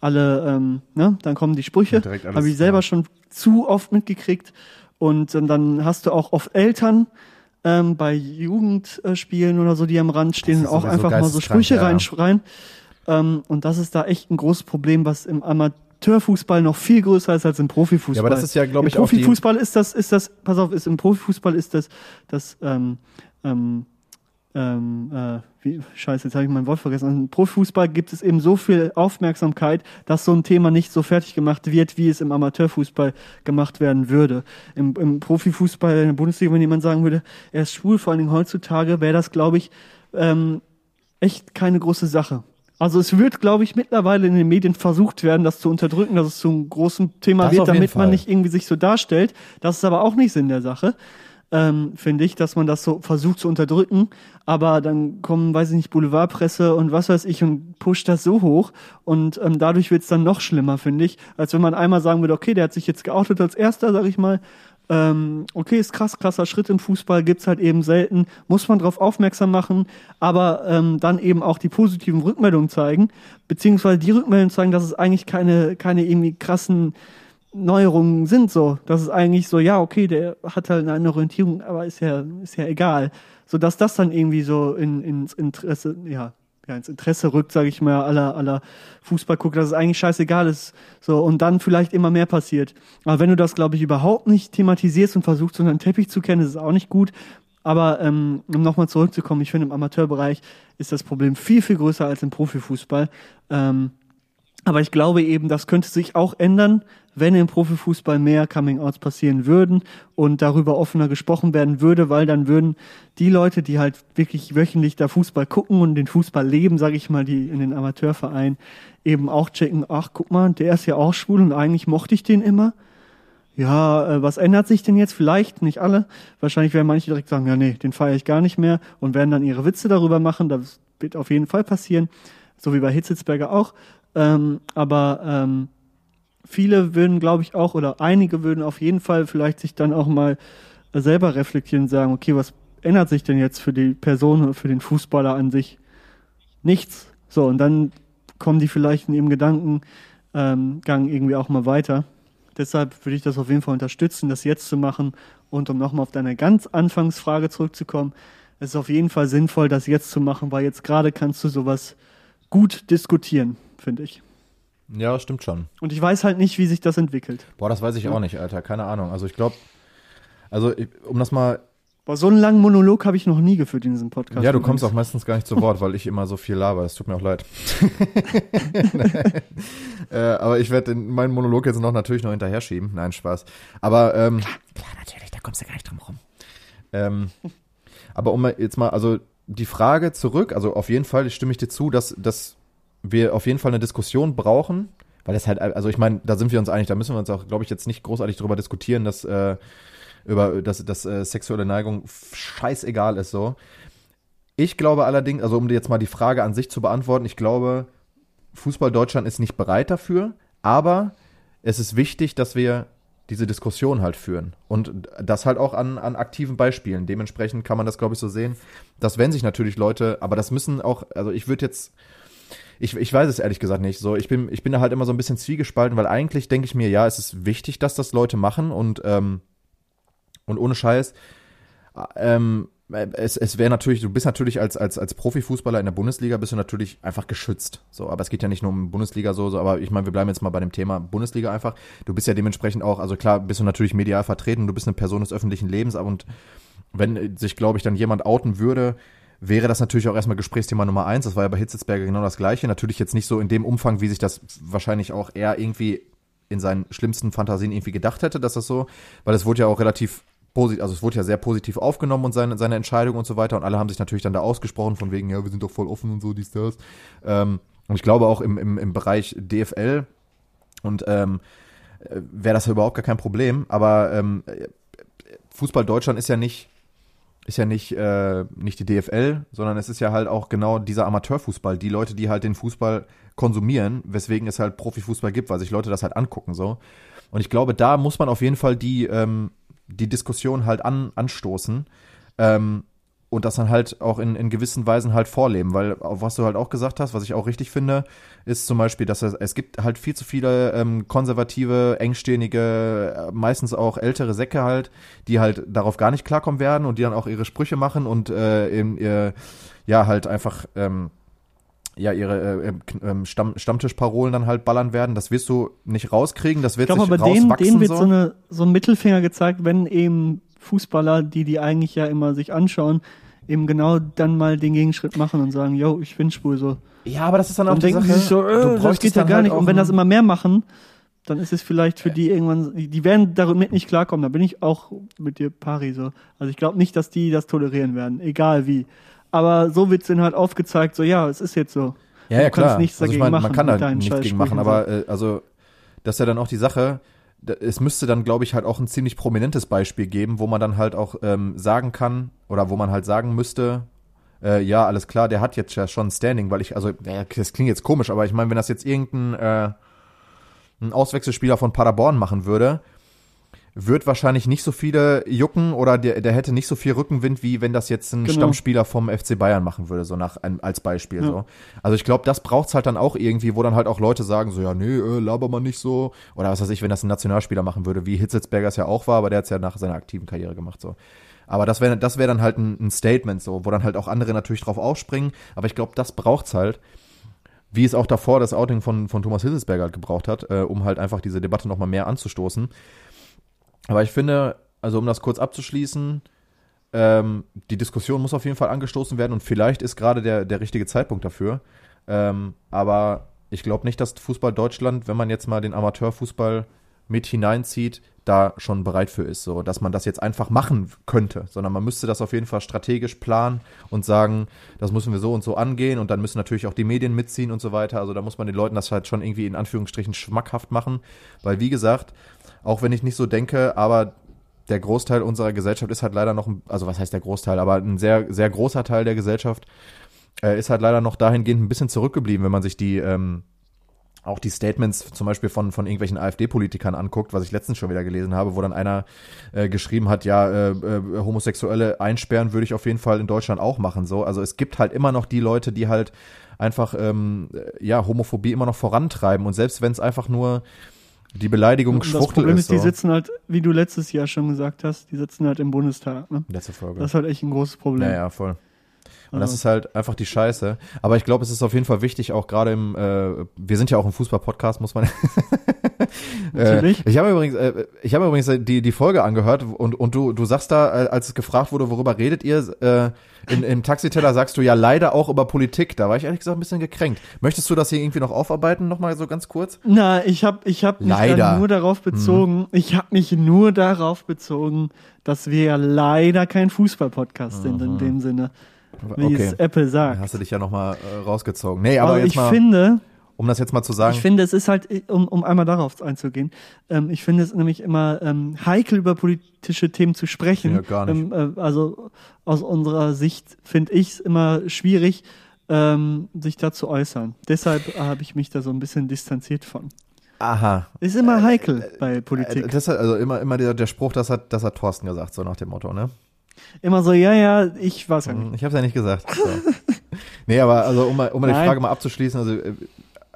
alle, ähm, ne, dann kommen die Sprüche. Habe ich selber ja. schon zu oft mitgekriegt. Und ähm, dann hast du auch oft Eltern ähm, bei Jugendspielen oder so, die am Rand stehen und auch einfach mal so Sprüche ja, reinschreien. Ähm, und das ist da echt ein großes Problem, was im Amateurfußball noch viel größer ist als im Profifußball. Ja, aber das ist ja, glaub Im ich, auch die- Profifußball ist das, ist das, pass auf, ist im Profifußball ist das, das, ähm, ähm, ähm, äh, wie, scheiße, jetzt habe ich mein Wort vergessen. Im Profifußball gibt es eben so viel Aufmerksamkeit, dass so ein Thema nicht so fertig gemacht wird, wie es im Amateurfußball gemacht werden würde. Im, im Profifußball in der Bundesliga, wenn jemand sagen würde, er ist schwul, vor allen Dingen heutzutage, wäre das, glaube ich, ähm, echt keine große Sache. Also es wird, glaube ich, mittlerweile in den Medien versucht werden, das zu unterdrücken, dass es zu einem großen Thema Das wird, damit man nicht irgendwie sich so darstellt. Das ist aber auch nicht Sinn der Sache, ähm, finde ich, dass man das so versucht zu unterdrücken. Aber dann kommen, weiß ich nicht, Boulevardpresse und was weiß ich und pusht das so hoch. Und ähm, dadurch wird es dann noch schlimmer, finde ich, als wenn man einmal sagen würde, okay, der hat sich jetzt geoutet als erster, sag ich mal. Ähm, okay, ist krass, krasser Schritt im Fußball, gibt's halt eben selten, muss man darauf aufmerksam machen, aber ähm, dann eben auch die positiven Rückmeldungen zeigen, beziehungsweise die Rückmeldungen zeigen, dass es eigentlich keine, keine irgendwie krassen Neuerungen sind so. Das ist eigentlich so, ja, okay, der hat halt eine Orientierung, aber ist ja, ist ja egal. So dass das dann irgendwie so in, ins Interesse, ja, ja, ins Interesse rückt, sage ich mal, aller, aller Fußballgucker, dass es eigentlich scheißegal ist. So, und dann vielleicht immer mehr passiert. Aber wenn du das, glaube ich, überhaupt nicht thematisierst und versuchst, unter den Teppich zu kennen, ist es auch nicht gut. Aber ähm, um nochmal zurückzukommen, ich finde, im Amateurbereich ist das Problem viel, viel größer als im Profifußball. Ähm, aber ich glaube eben, das könnte sich auch ändern, wenn im Profifußball mehr Coming-outs passieren würden und darüber offener gesprochen werden würde, weil dann würden die Leute, die halt wirklich wöchentlich da Fußball gucken und den Fußball leben, sage ich mal, die in den Amateurvereinen eben auch checken, ach guck mal, der ist ja auch schwul und eigentlich mochte ich den immer. Ja, äh, was ändert sich denn jetzt? Vielleicht, nicht alle. Wahrscheinlich werden manche direkt sagen, ja nee, den feiere ich gar nicht mehr und werden dann ihre Witze darüber machen. Das wird auf jeden Fall passieren. So wie bei Hitzitzberger auch. Ähm, aber ähm, viele würden, glaube ich, auch, oder einige würden auf jeden Fall vielleicht sich dann auch mal selber reflektieren und sagen, okay, was ändert sich denn jetzt für die Person oder für den Fußballer an sich? Nichts. So, und dann kommen die vielleicht in ihrem Gedankengang ähm, irgendwie auch mal weiter. Deshalb würde ich das auf jeden Fall unterstützen, das jetzt zu machen. Und um nochmal auf deine ganz Anfangsfrage zurückzukommen, es ist auf jeden Fall sinnvoll, das jetzt zu machen, weil jetzt gerade kannst du sowas gut diskutieren, finde ich. Ja, stimmt schon. Und ich weiß halt nicht, wie sich das entwickelt. Boah, das weiß ich auch nicht, Alter. Keine Ahnung. Also ich glaube, also ich, um das mal, Boah, so einen langen Monolog habe ich noch nie geführt in diesem Podcast. ja, du kommst auch übrigens. meistens gar nicht zu Wort, weil ich immer so viel laber. Es tut mir auch leid. (laughs) äh, aber ich werde meinen Monolog jetzt noch natürlich noch hinterher schieben. Nein, Spaß. Aber ähm, klar, natürlich, da kommst du gar nicht drum rum. Ähm, aber um jetzt mal, also die Frage zurück, also auf jeden Fall stimme ich dir zu, dass, dass wir auf jeden Fall eine Diskussion brauchen, weil das halt, also ich meine, da sind wir uns einig, da müssen wir uns auch, glaube ich, jetzt nicht großartig drüber diskutieren, dass, äh, über, dass, dass äh, sexuelle Neigung scheißegal ist so. Ich glaube allerdings, also um jetzt mal die Frage an sich zu beantworten, ich glaube, Fußball Deutschland ist nicht bereit dafür, aber es ist wichtig, dass wir diese Diskussion halt führen. Und das halt auch an, an aktiven Beispielen. Dementsprechend kann man das, glaube ich, so sehen, dass wenn sich natürlich Leute, aber das müssen auch, also ich würde jetzt, ich, ich weiß es ehrlich gesagt nicht. So, ich bin, ich bin da halt immer so ein bisschen zwiegespalten, weil eigentlich denke ich mir, ja, es ist wichtig, dass das Leute machen und, ähm, und ohne Scheiß, ähm, es, es wäre natürlich, du bist natürlich als, als, als Profifußballer in der Bundesliga bist du natürlich einfach geschützt. So, aber es geht ja nicht nur um Bundesliga so, so aber ich meine, wir bleiben jetzt mal bei dem Thema Bundesliga einfach. Du bist ja dementsprechend auch, also klar, bist du natürlich medial vertreten, du bist eine Person des öffentlichen Lebens, aber und wenn sich, glaube ich, dann jemand outen würde, wäre das natürlich auch erstmal Gesprächsthema Nummer eins. Das war ja bei Hitzelsberger genau das Gleiche. Natürlich jetzt nicht so in dem Umfang, wie sich das wahrscheinlich auch er irgendwie in seinen schlimmsten Fantasien irgendwie gedacht hätte, dass das so, weil es wurde ja auch relativ positiv, also es wurde ja sehr positiv aufgenommen und seine, seine Entscheidung und so weiter und alle haben sich natürlich dann da ausgesprochen von wegen, ja, wir sind doch voll offen und so, dies, das. Ähm, und ich glaube auch im, im, im Bereich DFL und ähm, wäre das überhaupt gar kein Problem, aber ähm, Fußball Deutschland ist ja nicht ist ja nicht, äh, nicht die DFL, sondern es ist ja halt auch genau dieser Amateurfußball, die Leute, die halt den Fußball konsumieren, weswegen es halt Profifußball gibt, weil sich Leute das halt angucken so. Und ich glaube, da muss man auf jeden Fall die, ähm, die Diskussion halt an, anstoßen. Ähm, und das dann halt auch in, in gewissen Weisen halt vorleben, weil was du halt auch gesagt hast, was ich auch richtig finde, ist zum Beispiel, dass es, es gibt halt viel zu viele ähm, konservative, engstirnige, äh, meistens auch ältere Säcke halt, die halt darauf gar nicht klarkommen werden und die dann auch ihre Sprüche machen und äh, in, ihr, ja halt einfach ähm, ja ihre äh, äh, Stamm, Stammtischparolen dann halt ballern werden. Das wirst du nicht rauskriegen, das wird ich glaube, sich aber denen, rauswachsen denen wird so. so, eine, so ein Mittelfinger gezeigt, wenn eben Fußballer, die die eigentlich ja immer sich anschauen, eben genau dann mal den Gegenschritt machen und sagen, yo, ich bin schwul so. ja, aber das ist dann auch Dann die denken Sache. sich so, du äh, das bräuchtest geht ja dann gar halt nicht. Und wenn das immer mehr machen, dann ist es vielleicht für die irgendwann, die werden damit nicht klarkommen. Da bin ich auch mit dir pari so. Also ich glaube nicht, dass die das tolerieren werden, egal wie. Aber so wird's denen halt aufgezeigt, so ja, es ist jetzt so. Ja, ja, Du kannst klar. nichts also ich dagegen meine, man machen kann mit da nichts gegen machen, aber äh, also das ist ja dann auch die Sache. Es müsste dann, glaube ich, halt auch ein ziemlich prominentes Beispiel geben, wo man dann halt auch ähm, sagen kann oder wo man halt sagen müsste, äh, ja, alles klar, der hat jetzt ja schon Standing, weil ich, also, ja, das klingt jetzt komisch, aber ich meine, wenn das jetzt irgendein äh, ein Auswechselspieler von Paderborn machen würde, wird wahrscheinlich nicht so viele jucken oder der, der hätte nicht so viel Rückenwind, wie wenn das jetzt ein Genau. Stammspieler vom FC Bayern machen würde, so nach ein, als Beispiel. Ja. So. Also ich glaube, das braucht's halt dann auch irgendwie, wo dann halt auch Leute sagen, so ja, nee, äh, laber mal nicht so. Oder was weiß ich, wenn das ein Nationalspieler machen würde, wie Hitzelsberger es ja auch war, aber der hat's ja nach seiner aktiven Karriere gemacht. so. Aber das wäre das wäre dann halt ein, ein Statement, so, wo dann halt auch andere natürlich drauf aufspringen. Aber ich glaube, das braucht's halt. Wie es auch davor das Outing von, von Thomas Hitzelsberger halt gebraucht hat, äh, um halt einfach diese Debatte nochmal mehr anzustoßen. Aber ich finde, also um das kurz abzuschließen, ähm, die Diskussion muss auf jeden Fall angestoßen werden und vielleicht ist gerade der, der richtige Zeitpunkt dafür. Ähm, aber ich glaube nicht, dass Fußball Deutschland, wenn man jetzt mal den Amateurfußball mit hineinzieht, da schon bereit für ist, so dass man das jetzt einfach machen könnte, sondern man müsste das auf jeden Fall strategisch planen und sagen, das müssen wir so und so angehen und dann müssen natürlich auch die Medien mitziehen und so weiter. Also da muss man den Leuten das halt schon irgendwie in Anführungsstrichen schmackhaft machen, weil wie gesagt, auch wenn ich nicht so denke, aber der Großteil unserer Gesellschaft ist halt leider noch, also was heißt der Großteil, aber ein sehr, sehr großer Teil der Gesellschaft äh, ist halt leider noch dahingehend ein bisschen zurückgeblieben, wenn man sich die, ähm, auch die Statements zum Beispiel von, von irgendwelchen AfD-Politikern anguckt, was ich letztens schon wieder gelesen habe, wo dann einer äh, geschrieben hat, ja, äh, äh, Homosexuelle einsperren würde ich auf jeden Fall in Deutschland auch machen. So, also es gibt halt immer noch die Leute, die halt einfach ähm, äh, ja Homophobie immer noch vorantreiben und selbst wenn es einfach nur die Beleidigung Und das Schwuchtel Problem ist. ist, die so. sitzen halt, wie du letztes Jahr schon gesagt hast, die sitzen halt im Bundestag. Ne? Letzte Folge. Das ist halt echt ein großes Problem. Ja, ja, voll. Und das Also- ist halt einfach die Scheiße. Aber ich glaube, es ist auf jeden Fall wichtig, auch gerade im, äh, wir sind ja auch ein Fußball-Podcast, muss man. (laughs) (laughs) Natürlich. Äh, ich habe übrigens, äh, ich habe übrigens die, die Folge angehört und, und du, du sagst da, äh, als es gefragt wurde, worüber redet ihr, äh, in, im Taxiteller sagst du ja leider auch über Politik. Da war ich ehrlich gesagt ein bisschen gekränkt. Möchtest du das hier irgendwie noch aufarbeiten, nochmal so ganz kurz? Na, ich habe ich hab mich Leider. nur darauf bezogen, ich habe mich nur darauf bezogen, dass wir ja leider kein Fußball-Podcast sind in dem Sinne, wie Okay. es Apple sagt. hast du dich ja nochmal äh, rausgezogen. Nee, aber Aber jetzt ich mal, finde, um das jetzt mal zu sagen. ich finde, es ist halt, um, um einmal darauf einzugehen, ähm, ich finde es nämlich immer ähm, heikel, über politische Themen zu sprechen. Ja, gar nicht. Ähm, äh, also aus unserer Sicht finde ich es immer schwierig, ähm, sich da zu äußern. Deshalb habe ich mich da so ein bisschen distanziert von. Aha. Ist immer heikel bei Äh, Politik. Das hat, also immer, immer der, der Spruch, das hat, das hat Thorsten gesagt, so nach dem Motto, ne? Immer so, ja, ja, ich weiß ja nicht. Ich habe ja nicht gesagt. So. (laughs) Nee, aber also um mal, um mal die. Frage mal abzuschließen, also, äh,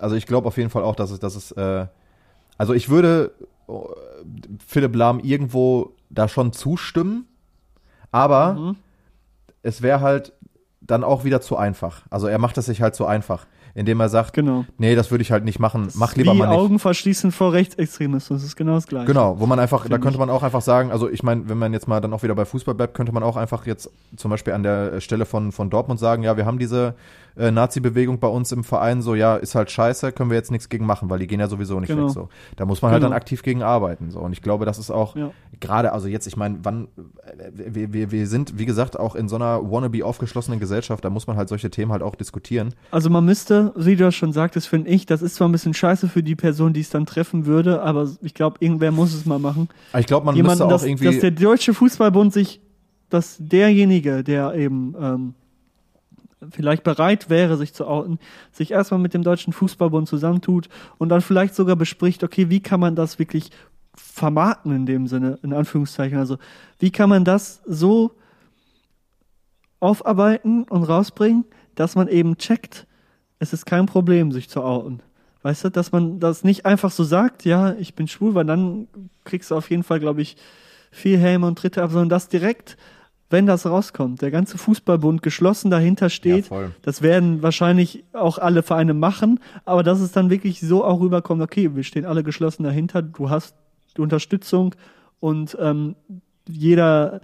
also ich glaube auf jeden Fall auch, dass es, dass es, äh, also ich würde äh, Philipp Lahm irgendwo da schon zustimmen, aber Mhm. es wäre halt dann auch wieder zu einfach. Also er macht es sich halt zu einfach, indem er sagt, Genau. nee, das würde ich halt nicht machen, mach lieber Wie mal nicht. Augen verschließen vor Rechtsextremismus, das ist genau das Gleiche. Genau, wo man einfach, da Finde könnte man auch einfach sagen, also ich meine, wenn man jetzt mal dann auch wieder bei Fußball bleibt, könnte man auch einfach jetzt zum Beispiel an der Stelle von, von Dortmund sagen, ja, wir haben diese äh, Nazi-Bewegung bei uns im Verein, so ja, ist halt scheiße, können wir jetzt nichts gegen machen, weil die gehen ja sowieso nicht Genau. weg. So. Da muss man halt Genau. dann aktiv gegen arbeiten. So. Und ich glaube, das ist auch Ja. gerade, also jetzt, ich meine, wann, äh, wir, wir, wir sind, wie gesagt, auch in so einer wannabe aufgeschlossenen Gesellschaft, da muss man halt solche Themen halt auch diskutieren. Also man müsste, wie du das schon sagtest, finde ich, das ist zwar ein bisschen scheiße für die Person, die es dann treffen würde, aber ich glaube, irgendwer muss es mal machen. Ich glaube, man Jemanden, müsste auch dass, irgendwie. dass der Deutsche Fußballbund sich, dass derjenige, der eben ähm, vielleicht bereit wäre, sich zu outen, sich erstmal mit dem Deutschen Fußballbund zusammentut und dann vielleicht sogar bespricht, okay, wie kann man das wirklich vermarkten in dem Sinne, in Anführungszeichen. Also wie kann man das so aufarbeiten und rausbringen, dass man eben checkt, es ist kein Problem, sich zu outen. Weißt du, dass man das nicht einfach so sagt, ja, ich bin schwul, weil dann kriegst du auf jeden Fall, glaube ich, viel Helme und Tritte ab, sondern das direkt, wenn das rauskommt, der ganze Fußballbund geschlossen dahinter steht. Ja. Das werden wahrscheinlich auch alle Vereine machen, aber dass es dann wirklich so auch rüberkommt, okay, wir stehen alle geschlossen dahinter, du hast die Unterstützung und ähm, jeder,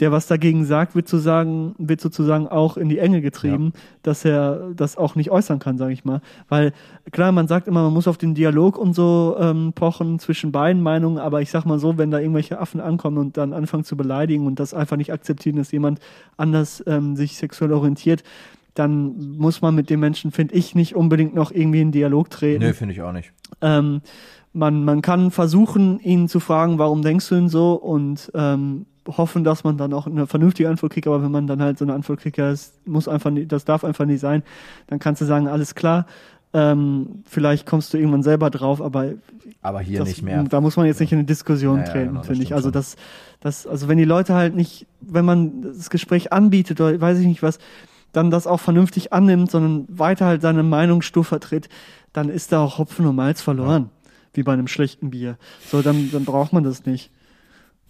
der was dagegen sagt, wird sozusagen, wird sozusagen auch in die Enge getrieben, dass er das auch nicht äußern kann, sage ich mal. Weil klar, man sagt immer, man muss auf den Dialog und so ähm, pochen zwischen beiden Meinungen, aber ich sag mal so, wenn da irgendwelche Affen ankommen und dann anfangen zu beleidigen und das einfach nicht akzeptieren, dass jemand anders ähm, sich sexuell orientiert, dann muss man mit dem Menschen, finde ich, nicht unbedingt noch irgendwie in Dialog treten. Nö, finde ich auch nicht. Ähm, man, man kann versuchen, ihn zu fragen, warum denkst du denn so und ähm, hoffen, dass man dann auch eine vernünftige Antwort kriegt, aber wenn man dann halt so eine Antwort kriegt, ja, das muss einfach nicht, das darf einfach nicht sein, dann kannst du sagen, alles klar, ähm, vielleicht kommst du irgendwann selber drauf, aber Aber hier das, nicht mehr. Da muss man jetzt nicht in eine Diskussion Ja, ja, treten, genau, finde ich. Also das, das, also wenn die Leute halt nicht, wenn man das Gespräch anbietet oder weiß ich nicht was, dann das auch vernünftig annimmt, sondern weiter halt seine Meinung stur vertritt, dann ist da auch Hopfen und Malz verloren, wie bei einem schlechten Bier. So, dann, dann braucht man das nicht.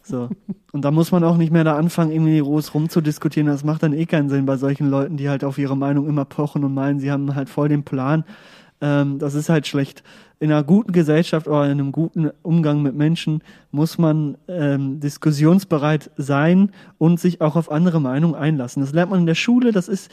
So. Und da muss man auch nicht mehr da anfangen, irgendwie groß rumzudiskutieren. Das macht dann eh keinen Sinn bei solchen Leuten, die halt auf ihre Meinung immer pochen und meinen, sie haben halt voll den Plan. Ähm, das ist halt schlecht. In einer guten Gesellschaft oder in einem guten Umgang mit Menschen muss man ähm, diskussionsbereit sein und sich auch auf andere Meinungen einlassen. Das lernt man in der Schule, das ist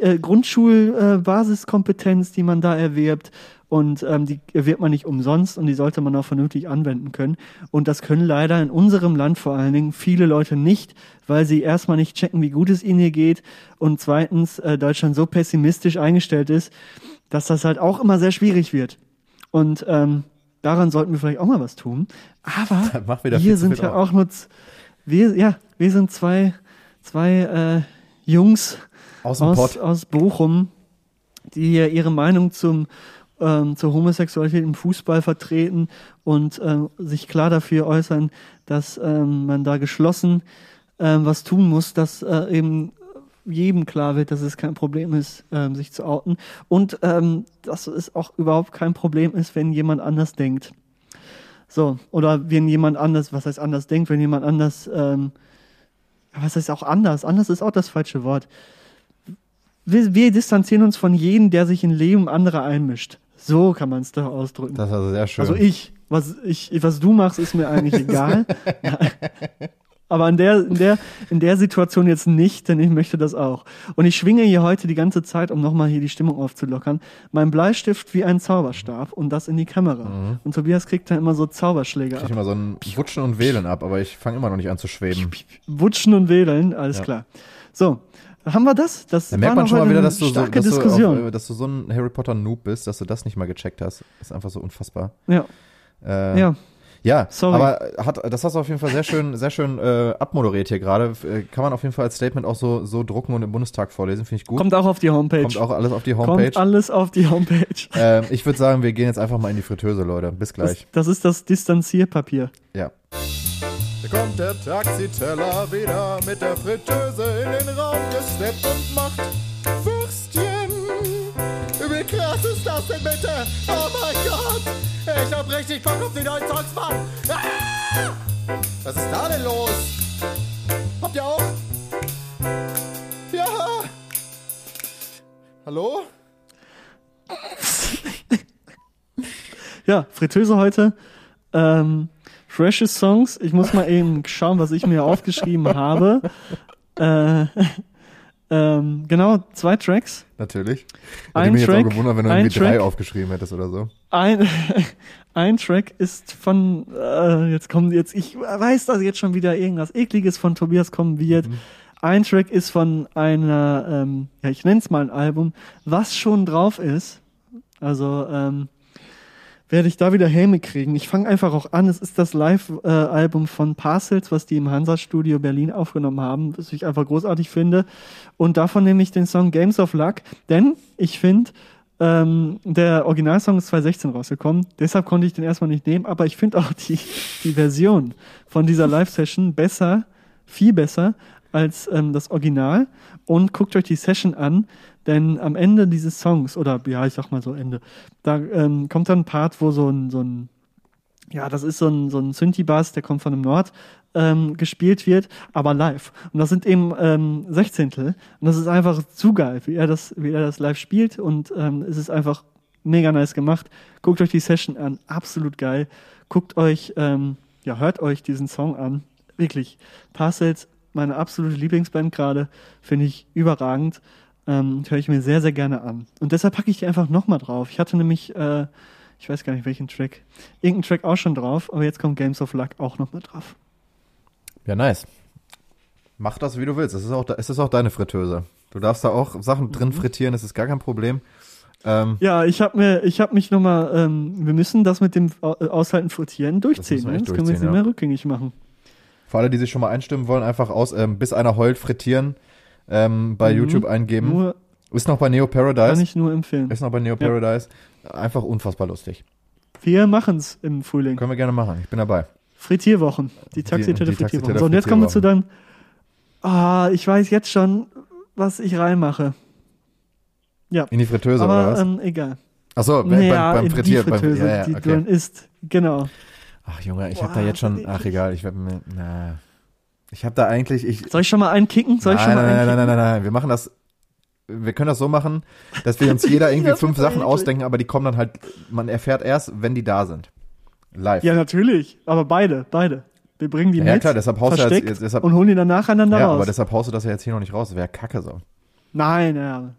äh, Grundschul-Basiskompetenz, die man da erwirbt. Und ähm, die erwirbt man nicht umsonst und die sollte man auch vernünftig anwenden können. Und das können leider in unserem Land vor allen Dingen viele Leute nicht, weil sie erstmal nicht checken, wie gut es ihnen hier geht und zweitens äh, Deutschland so pessimistisch eingestellt ist, dass das halt auch immer sehr schwierig wird. Und ähm, daran sollten wir vielleicht auch mal was tun. Aber (laughs) wir sind ja auch nur, wir, ja, wir sind zwei, zwei äh, Jungs Aus aus, aus Bochum, die hier ihre Meinung zum ähm, zur Homosexualität im Fußball vertreten und ähm, sich klar dafür äußern, dass ähm, man da geschlossen ähm, was tun muss, dass äh, eben jedem klar wird, dass es kein Problem ist, ähm, sich zu outen und ähm, dass es auch überhaupt kein Problem ist, wenn jemand anders denkt. So, oder wenn jemand anders, was heißt anders denkt, wenn jemand anders, was heißt auch anders? Anders ist auch das falsche Wort. Wir, wir distanzieren uns von jedem, der sich in Leben anderer einmischt. So kann man es doch ausdrücken. Das ist also sehr schön. Also ich, was ich, was du machst, ist mir eigentlich (laughs) egal. Aber in der, in der, in der Situation jetzt nicht, denn ich möchte das auch. Und ich schwinge hier heute die ganze Zeit, um nochmal hier die Stimmung aufzulockern, mein Bleistift wie ein Zauberstab und das in die Kamera. Und Tobias kriegt dann immer so Zauberschläge ich ab. immer so ein Wutschen und Wählen ab, aber ich fange immer noch nicht an zu schweben. Wutschen und wedeln, alles Ja. klar. So, haben wir das? Das Da merkt man schon mal wieder, dass du, so, starke dass, du Diskussion. auf, äh, dass du so ein Harry Potter Noob bist, dass du das nicht mal gecheckt hast. ist einfach so unfassbar. ja, Äh, ja. Ja, Sorry. aber hat, das hast du auf jeden Fall sehr schön, sehr schön äh, abmoderiert hier gerade. Äh, Kann man auf jeden Fall als Statement auch so, so drucken und im Bundestag vorlesen, finde ich gut. Kommt auch auf die Homepage. Kommt auch alles auf die Homepage. Kommt alles auf die Homepage. Ähm, ich würde sagen, wir gehen jetzt einfach mal in die Fritteuse, Leute. Bis Das, gleich. das ist das Distanzierpapier. Ja. Da kommt der Taxiteller wieder mit der Fritteuse in den Raum gesteppt und macht Würstchen. das denn bitte? Oh mein Gott! Ich hab richtig Bock auf die neuen Songs, Mann! Ah! Was ist da denn los? Habt ihr auch? Ja! Hallo? Ja, Fritteuse heute. Ähm, freshe Songs. Ich muss mal eben schauen, was ich mir aufgeschrieben (laughs) habe. Äh, ähm, genau, zwei Tracks. Natürlich. Hätte Ein mich jetzt Track, auch gewundert, wenn du ein irgendwie drei Track. aufgeschrieben hättest oder so. Ein, (laughs) ein Track ist von, äh, jetzt kommt jetzt, ich weiß, dass jetzt schon wieder irgendwas Ekliges von Tobias kommen wird. Ein Track ist von einer, ähm, ja, ich nenne es mal ein Album, was schon drauf ist. Also, ähm, werde ich da wieder Häme kriegen. Ich fange einfach auch an. Es ist das Live-Album von Parcels, was die im Hansa-Studio Berlin aufgenommen haben, was ich einfach großartig finde. Und davon nehme ich den Song Games of Luck, denn ich finde, ähm, der Originalsong ist 2016 rausgekommen, deshalb konnte ich den erstmal nicht nehmen, aber ich finde auch die, die Version von dieser Live-Session besser, viel besser als ähm, das Original. Und guckt euch die Session an, denn am Ende dieses Songs, oder ja, ich sag mal so Ende, da ähm, kommt dann ein Part, wo so ein, so ein ja, das ist so ein, so ein Synthi-Bass, der kommt von dem Nord, ähm, gespielt wird, aber live. Und das sind eben ähm, Sechzehntel. Und das ist einfach zu geil, wie er das, wie er das live spielt. Und ähm, es ist einfach mega nice gemacht. Guckt euch die Session an, absolut geil. Guckt euch, ähm, ja, hört euch diesen Song an. Wirklich. Parcels, meine absolute Lieblingsband gerade, finde ich überragend. Ähm, höre ich mir sehr, sehr gerne an. Und deshalb packe ich die einfach nochmal drauf. Ich hatte nämlich, äh, ich weiß gar nicht welchen Track, irgendeinen Track auch schon drauf, aber jetzt kommt Games of Luck auch nochmal drauf. Ja, nice. Mach das, wie du willst. Es ist auch, es ist auch deine Fritteuse. Du darfst da auch Sachen Mhm. drin frittieren, das ist gar kein Problem. Ähm, Ja, ich habe mir, ich habe mich nochmal, ähm, wir müssen das mit dem Au- Aushalten frittieren durchziehen. wir Ne? Das können wir jetzt durchziehen, nicht ja. mehr rückgängig machen. Für alle, die sich schon mal einstimmen wollen, einfach aus, ähm, bis einer heult frittieren, ähm, bei Mhm. YouTube eingeben. Nur, Ist noch bei Neo kann Paradise. ich nur empfehlen. Ist noch bei Neo Ja. Paradise. Einfach unfassbar lustig. Wir machen's im Frühling. Können wir gerne machen. Ich bin dabei. Frittierwochen. Die Taxiteller Frittierwochen. So, und jetzt kommen wir zu dann, ah, ich weiß jetzt schon, was ich reinmache. In die Fritteuse oder Aber was? ähm, egal. Achso, beim, Naja, beim in Frittieren. die Beim, Fritteuse, ja, ja, die okay. du dann isst. Genau. Ach Junge, ich habe Boah, da jetzt schon, das ach egal, ich werde mir, na, ich habe da eigentlich, ich, Soll ich schon mal einen kicken? Soll ich nein, schon mal nein, einen nein, nein, kicken? nein, nein, wir machen das, wir können das so machen, dass wir uns (laughs) jeder irgendwie Das fünf Sachen ausdenken, aber die kommen dann halt, man erfährt erst, wenn die da sind. Live. Ja, natürlich. Aber beide, beide. Wir bringen die Ja, mit, klar, deshalb haust du versteckt jetzt- deshalb- und holen die dann nacheinander Ja, raus. aber deshalb haust du das ja jetzt hier noch nicht raus, das wäre kacke so. Nein, ja.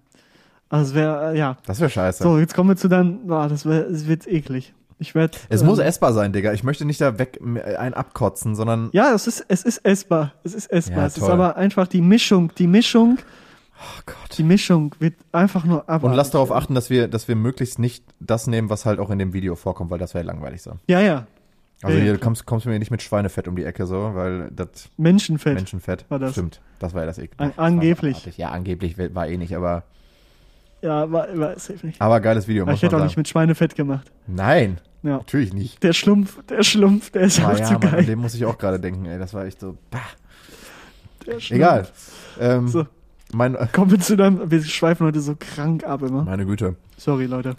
Also es wäre, äh, ja. Das wäre scheiße. So, jetzt kommen wir zu dann, boah, das wär, es wird eklig. Ich werde. es muss essbar sein, Digga. Ich möchte nicht da weg ein abkotzen, sondern, Ja, es ist, es ist essbar. Es ist essbar. Ja, es ist aber einfach die Mischung, die Mischung, oh Gott. die Mischung wird einfach nur ab. Und lass darauf achten, dass wir, dass wir möglichst nicht das nehmen, was halt auch in dem Video vorkommt, weil das wäre langweilig so. Ja, ja. Also Ja, hier klar. kommst, kommst du mir nicht mit Schweinefett um die Ecke so, weil das Menschenfett. Menschenfett. war das. Stimmt, das war ja das Ekel. An- Das angeblich. abartig. Ja, angeblich war eh nicht, aber, Ja, war, war safe nicht. aber geiles Video, Aber ich hätte auch sagen. nicht mit Schweinefett gemacht. Nein, Ja. natürlich nicht. Der Schlumpf, der Schlumpf, der ist Ah, auch ja, zu Mann, an geil. dem muss ich auch gerade denken, ey, das war echt so, bah. Der Schlumpf. Egal. Ähm, So. mein, Kommen wir zu deinem, wir schweifen heute so krank ab immer. meine Güte. Sorry, Leute.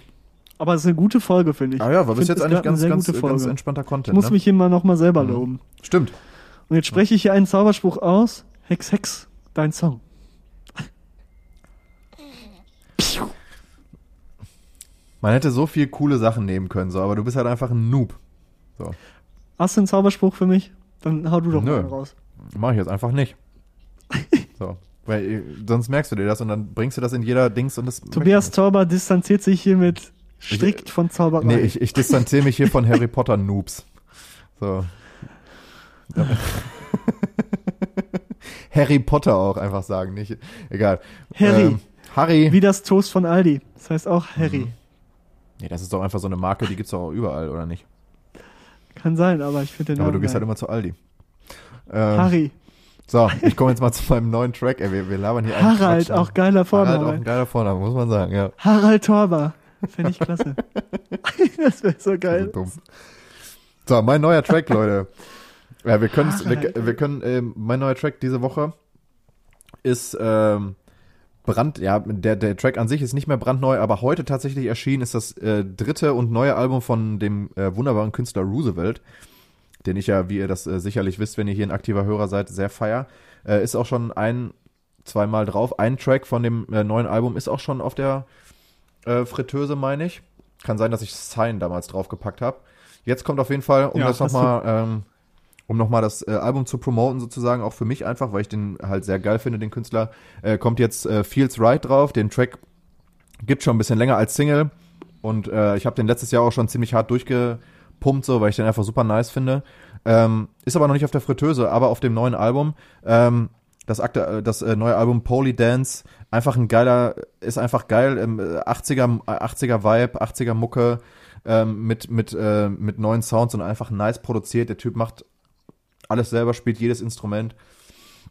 Aber es ist eine gute Folge, finde ich. Ah ja, war bis jetzt eigentlich ganz, sehr ganz, gute ganz Folge. entspannter Ich Content. muss ne? mich hier mal nochmal selber Mhm. loben. Stimmt. Und jetzt spreche ich hier einen Zauberspruch aus. Hex, Hex, dein Song. Man hätte so viel coole Sachen nehmen können, so, aber du bist halt einfach ein Noob. Hast du einen Zauberspruch für mich? Dann hau du doch Nö. mal raus. Mach ich jetzt einfach nicht. (laughs) so. Weil äh, sonst merkst du dir das und dann bringst du das in jeder Dings und das. Tobias Tauber distanziert sich hiermit strikt von Zauberei. Nee, ich, ich distanziere mich hier von Harry Potter Noobs. So. (laughs) Harry Potter auch einfach sagen, nicht. Egal. Harry. Ähm, Harry. Wie das Toast von Aldi. Das heißt auch Harry. Mhm. Nee, das ist doch einfach so eine Marke, die gibt's doch auch überall, oder nicht? Kann sein, aber ich finde den Aber Namen du gehst halt immer zu Aldi. Ähm, Harry. So, ich komme jetzt mal (laughs) zu meinem neuen Track. Ey, wir, wir labern hier Harald, Quatsch, ne? auch geiler Harald, auch Vorname. ein geiler Vorname, muss man sagen, ja. Harald Torber. Fände ich klasse. (laughs) das wäre so geil. So dumm. So, mein neuer Track, (laughs) Leute. Ja, wir können, wir, wir können, ähm, mein neuer Track diese Woche ist ähm, brand, ja, der, der Track an sich ist nicht mehr brandneu, aber heute tatsächlich erschienen ist das äh, dritte und neue Album von dem äh, wunderbaren Künstler Roosevelt, den ich ja, wie ihr das äh, sicherlich wisst, wenn ihr hier ein aktiver Hörer seid, sehr feier. Äh, ist auch schon ein, zweimal drauf. Ein Track von dem äh, neuen Album ist auch schon auf der äh, Fritteuse, meine ich. Kann sein, dass ich Sign damals draufgepackt habe. Jetzt kommt auf jeden Fall, um Ja, das nochmal, ähm, um nochmal das äh, Album zu promoten, sozusagen, auch für mich einfach, weil ich den halt sehr geil finde, den Künstler, äh, kommt jetzt äh, Feels Right drauf. Den Track gibt schon ein bisschen länger als Single. Und äh, ich habe den letztes Jahr auch schon ziemlich hart durchgepumpt, so, weil ich den einfach super nice finde. Ähm, ist aber noch nicht auf der Fritteuse, aber auf dem neuen Album. Ähm, das, akte, das äh, neue Album Poly Dance, einfach ein geiler, ist einfach geil, ähm, 80er, 80er Vibe, 80er Mucke, ähm, mit, mit, äh, mit neuen Sounds und einfach nice produziert. Der Typ macht alles selber, spielt jedes Instrument.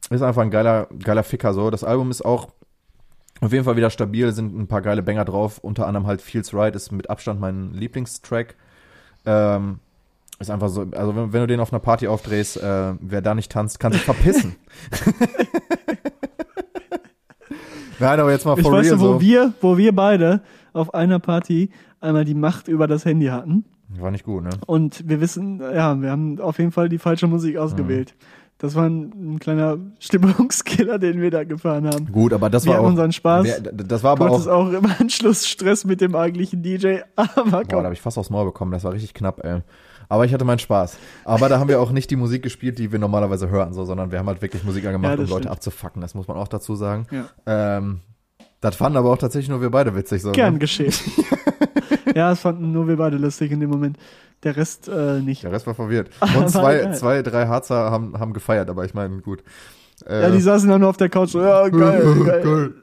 Ist einfach ein geiler, geiler Ficker so. Das Album ist auch auf jeden Fall wieder stabil, sind ein paar geile Banger drauf, unter anderem halt Feels Right ist mit Abstand mein Lieblingstrack. Ähm, ist einfach so, also wenn, wenn du den auf einer Party aufdrehst, äh, wer da nicht tanzt, kann sich verpissen. (laughs) Nein, aber jetzt mal Ich for weiß real noch, wo so. wir, wo wir beide auf einer Party einmal die Macht über das Handy hatten. War nicht gut, ne? Und wir wissen, ja, wir haben auf jeden Fall die falsche Musik ausgewählt. Mhm. Das war ein, ein kleiner Stimmungskiller, den wir da gefahren haben. Gut, aber das Wir war hatten auch, unseren Spaß. Wer, das war aber auch, auch im Anschluss Stress mit dem eigentlichen DJ, aber boah, da komm. habe ich fast aufs Maul bekommen, das war richtig knapp, ey. Aber ich hatte meinen Spaß. Aber da haben wir auch nicht die Musik gespielt, die wir normalerweise hören, so, sondern wir haben halt wirklich Musik angemacht, Ja, um Leute stimmt. abzufacken, das muss man auch dazu sagen. Ja. Ähm, das fanden aber auch tatsächlich nur wir beide witzig, so. Gern Ne? geschehen. (laughs) ja, es fanden nur wir beide lustig in dem Moment. Der Rest äh, nicht. Der Rest war verwirrt. (laughs) Und zwei, geil. zwei, drei Harzer haben, haben gefeiert, aber ich meine, gut. Äh, Ja, die saßen dann nur auf der Couch so, ja, (laughs) geil, geil.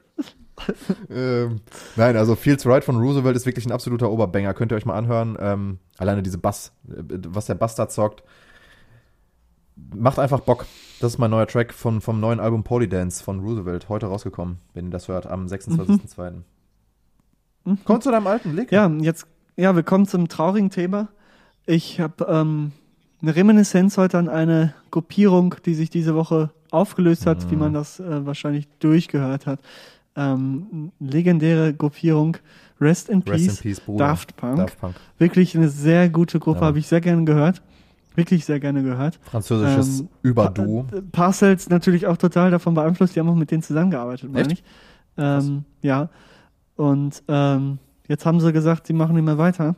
ähm, nein, also Feels Right von Roosevelt ist wirklich ein absoluter Oberbanger. Könnt ihr euch mal anhören. Ähm, alleine diese Bass, äh, was der Bass da zockt. Macht einfach Bock. Das ist mein neuer Track von, vom neuen Album Polydance von Roosevelt. Heute rausgekommen, wenn ihr das hört, am 26.02. Mhm. Komm zu deinem alten Blick. Ja, jetzt, ja, wir kommen zum traurigen Thema. Ich habe ähm, eine Reminiszenz heute an eine Gruppierung, die sich diese Woche aufgelöst hat, wie man das äh, wahrscheinlich durchgehört hat. Ähm, legendäre Gruppierung Rest in Rest Peace, in Peace. Daft Punk. Daft Punk. Wirklich eine sehr gute Gruppe, Ja. habe ich sehr gerne gehört. Wirklich sehr gerne gehört. Französisches Ähm, Überduo. Pa- äh, Parcells natürlich auch total davon beeinflusst, die haben auch mit denen zusammengearbeitet, meine ich. Ähm, ja. Und ähm, jetzt haben sie gesagt, sie machen nicht mehr weiter.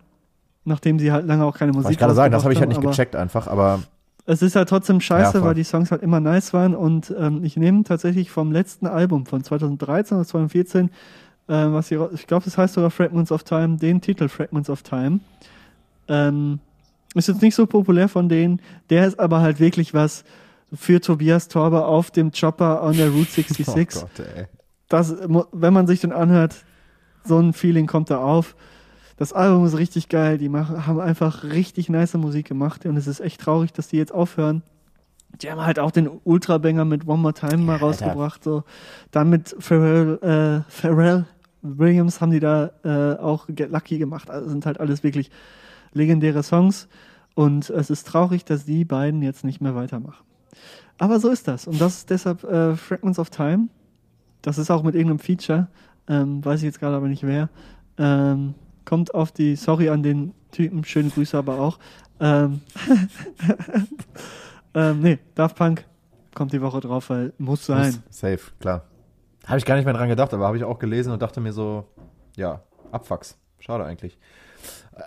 Nachdem sie halt lange auch keine Musik Wollte ich gerade sagen, das habe ich halt nicht haben, gecheckt einfach, aber Es ist halt trotzdem scheiße, Ja, weil die Songs halt immer nice waren. Und ähm, ich nehme tatsächlich vom letzten Album von 2013 oder 2014, äh, was hier, ich glaube, das heißt sogar Fragments of Time, den Titel Fragments of Time. Ähm, ist jetzt nicht so populär von denen. Der ist aber halt wirklich was für Tobias Torber auf dem Chopper on der Route (laughs) 66. oh Gott, ey. das, wenn man sich den anhört, so ein Feeling kommt da auf. Das Album ist richtig geil. Die machen, haben einfach richtig nice Musik gemacht und es ist echt traurig, dass die jetzt aufhören. Die haben halt auch den Ultrabanger mit One More Time mal Alter. rausgebracht. So. Dann mit Pharrell, äh, Pharrell Williams haben die da äh, auch Get Lucky gemacht. Also sind halt alles wirklich legendäre Songs. Und es ist traurig, dass die beiden jetzt nicht mehr weitermachen. Aber so ist das. Und das ist deshalb äh, Fragments of Time. Das ist auch mit irgendeinem Feature. Ähm, weiß ich jetzt gerade aber nicht wer. Ähm, kommt auf die, sorry an den Typen, schöne Grüße aber auch. Ähm, (laughs) ähm, nee, Daft Punk kommt die Woche drauf, weil muss sein. Muss, safe, klar. Habe ich gar nicht mehr dran gedacht, aber habe ich auch gelesen und dachte mir so, ja, Abfucks. Schade eigentlich.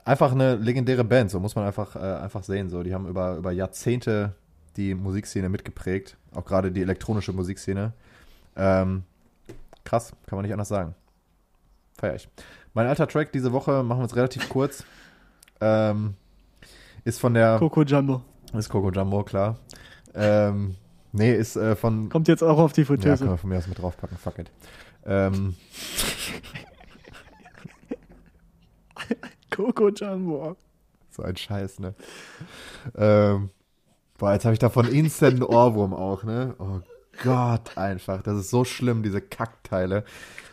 Einfach eine legendäre Band, so muss man einfach, äh, einfach sehen. So, die haben über, über Jahrzehnte die Musikszene mitgeprägt, auch gerade die elektronische Musikszene. Ähm, krass, kann man nicht anders sagen. Feier ich. Mein alter Track diese Woche, machen wir es relativ kurz, ähm, ist von der, Coco Jumbo. ist Coco Jumbo, klar. Ähm, nee, ist äh, von, Kommt jetzt auch auf die ja, können Fritteuse. wir von mir aus mit draufpacken, fuck it. Ähm, (laughs) Coco Jumbo. so ein Scheiß, ne? Ähm, boah, jetzt habe ich davon instant einen Ohrwurm auch, ne? Oh Gott, einfach. Das ist so schlimm, diese Kackteile.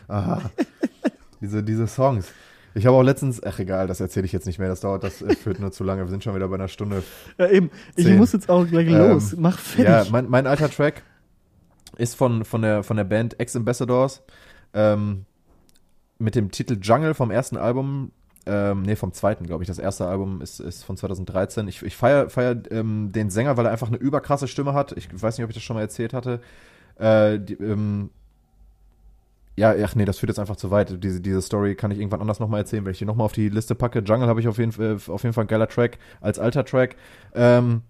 Ah, (laughs) diese, diese Songs. Ich habe auch letztens, ach egal, das erzähle ich jetzt nicht mehr, das dauert, das führt nur zu lange. Wir sind schon wieder bei einer Stunde. Ja, eben. Ich Zehn. muss jetzt auch gleich Ähm, los. Mach fertig. Ja, mein, mein alter Track ist von, von, der, von der Band Ex-Ambassadors. ähm, mit dem Titel Jungle vom ersten Album, ähm, nee, vom zweiten, glaube ich. Das erste Album ist, ist von 2013. Ich, ich feiere feier, ähm, den Sänger, weil er einfach eine überkrasse Stimme hat. Ich weiß nicht, ob ich das schon mal erzählt hatte. Äh, die, ähm, ja, ach nee, das führt jetzt einfach zu weit. Diese, diese Story kann ich irgendwann anders nochmal erzählen, wenn ich die nochmal auf die Liste packe. Jungle habe ich auf jeden, Fall, auf jeden Fall ein geiler Track als alter Track. Ähm,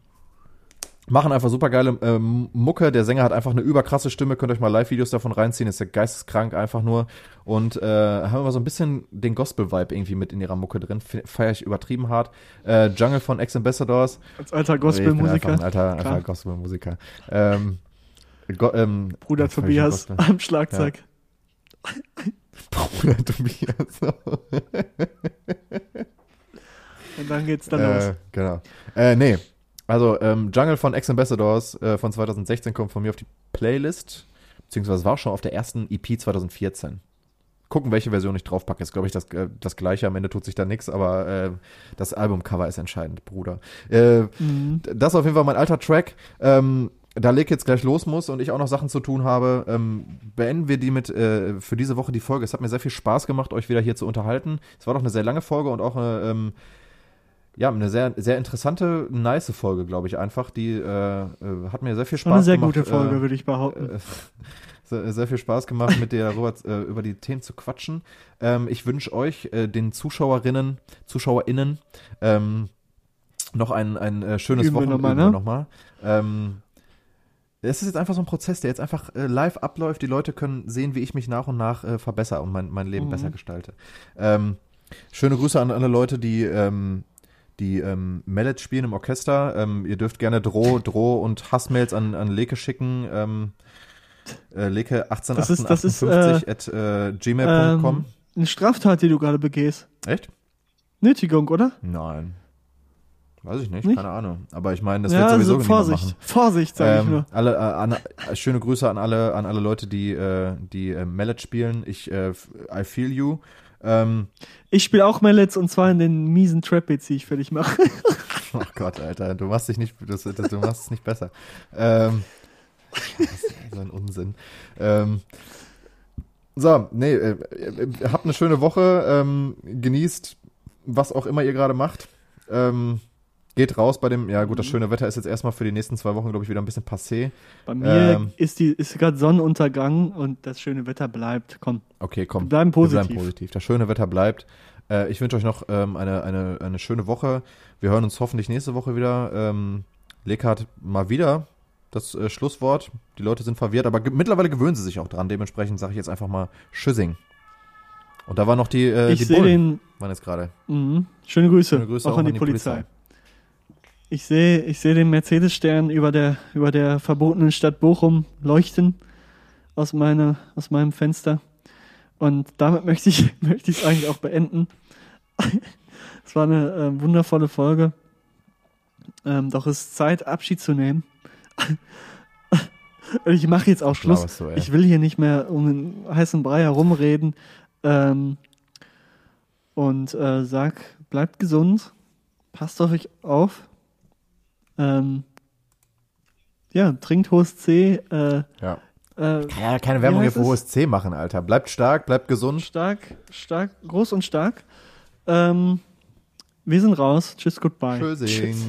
machen einfach super geile ähm, Mucke. Der Sänger hat einfach eine überkrasse Stimme. Könnt euch mal Live-Videos davon reinziehen. Ist ja geisteskrank einfach nur. Und äh, haben immer so ein bisschen den Gospel-Vibe irgendwie mit in ihrer Mucke drin. Feiere ich übertrieben hart. Äh, Jungle von Ex-Ambassadors. Als alter Gospel-Musiker. Ein alter, alter Gospel-Musiker. Ähm, Go, ähm, Bruder Tobias am Schlagzeug. Ja. (laughs) Bruder Tobias. (laughs) Und dann geht's dann äh, los. Genau. Äh, nee. Also, ähm, Jungle von Ex-Ambassadors äh, von 2016 kommt von mir auf die Playlist. Beziehungsweise war schon auf der ersten EP 2014. Gucken, welche Version ich draufpacke. Ist, glaube ich, das, äh, das gleiche. Am Ende tut sich da nichts, aber äh, das Albumcover ist entscheidend, Bruder. Äh, mhm. Das ist auf jeden Fall mein alter Track. Ähm, da Leg jetzt gleich los muss und ich auch noch Sachen zu tun habe, ähm, beenden wir die mit äh, für diese Woche die Folge. Es hat mir sehr viel Spaß gemacht, euch wieder hier zu unterhalten. Es war doch eine sehr lange Folge und auch eine, ähm, ja, eine sehr, sehr interessante, nice Folge, glaube ich einfach. Die äh, äh, hat mir sehr viel Spaß gemacht. Eine sehr gemacht, gute Folge, äh, würde ich behaupten. Äh, (laughs) sehr, sehr, viel Spaß gemacht, mit dir darüber äh, über die Themen zu quatschen. Ähm, ich wünsche euch, den Zuschauerinnen, ZuschauerInnen, ähm, noch ein, ein schönes Wochenende nochmal. Noch ähm, es ist jetzt einfach so ein Prozess, der jetzt einfach äh, live abläuft. Die Leute können sehen, wie ich mich nach und nach äh, verbessere und mein, mein Leben mhm. besser gestalte. Ähm, schöne Grüße an alle Leute, die ähm, die ähm, Mallet spielen im Orchester. Ähm, ihr dürft gerne Droh, Droh und Hassmails an, an Leke schicken. Ähm, äh, Leke 1858 äh, at äh, gmail.com. Ähm, eine Straftat, die du gerade begehst. Echt? Nötigung, oder? Nein. Weiß ich nicht, nicht, keine Ahnung. Aber ich meine, das ja, wird sowieso also Vorsicht, machen. Vorsicht, sage ähm, ich nur. Alle, äh, an, äh, schöne Grüße an alle, an alle Leute, die, äh, die äh, Mallet spielen. Ich, äh, I feel you. Ähm, ich spiele auch Mallets und zwar in den miesen Trap-Beats, die ich für dich mache. (laughs) oh Gott, Alter, du machst dich nicht, das, das, du machst es nicht besser. Ähm, das ist so ein Unsinn. Ähm, so, nee, äh, habt eine schöne Woche, ähm, genießt, was auch immer ihr gerade macht. Ähm, Geht raus bei dem, ja gut, das mhm. schöne Wetter ist jetzt erstmal für die nächsten zwei Wochen, glaube ich, wieder ein bisschen passé. Bei mir ähm, ist, die, ist gerade Sonnenuntergang und das schöne Wetter bleibt. Komm. Okay, komm. Wir bleiben positiv. Wir bleiben positiv. Das schöne Wetter bleibt. Äh, ich wünsche euch noch ähm, eine, eine, eine schöne Woche. Wir hören uns hoffentlich nächste Woche wieder. Ähm, Leka hat mal wieder das äh, Schlusswort. Die Leute sind verwirrt, aber ge mittlerweile gewöhnen sie sich auch dran. Dementsprechend sage ich jetzt einfach mal Schüssing. Und da war noch die, äh, ich die Bullen. Den, waren jetzt gerade. Mhm. Schöne Grüße. Schöne Grüße auch, auch an die, die Polizei. Polizei. Ich sehe ich seh den Mercedes-Stern über der, über der verbotenen Stadt Bochum leuchten aus, meine, aus meinem Fenster. Und damit (laughs) möchte ich möchte es eigentlich auch beenden. (laughs) es war eine äh, wundervolle Folge. Ähm, doch es ist Zeit, Abschied zu nehmen. (laughs) ich mache jetzt auch Schluss. Du, ich will hier nicht mehr um den heißen Brei herumreden. Ähm, und äh, sag, bleibt gesund, passt auf euch auf ähm, ja, trinkt hohes C. Äh, ja. Äh, Kann ja keine Werbung hier für hohes C machen, Alter. Bleibt stark, bleibt gesund. Stark, stark, groß und stark. Ähm, wir sind raus. Tschüss, goodbye. Tschüssing. Tschüss.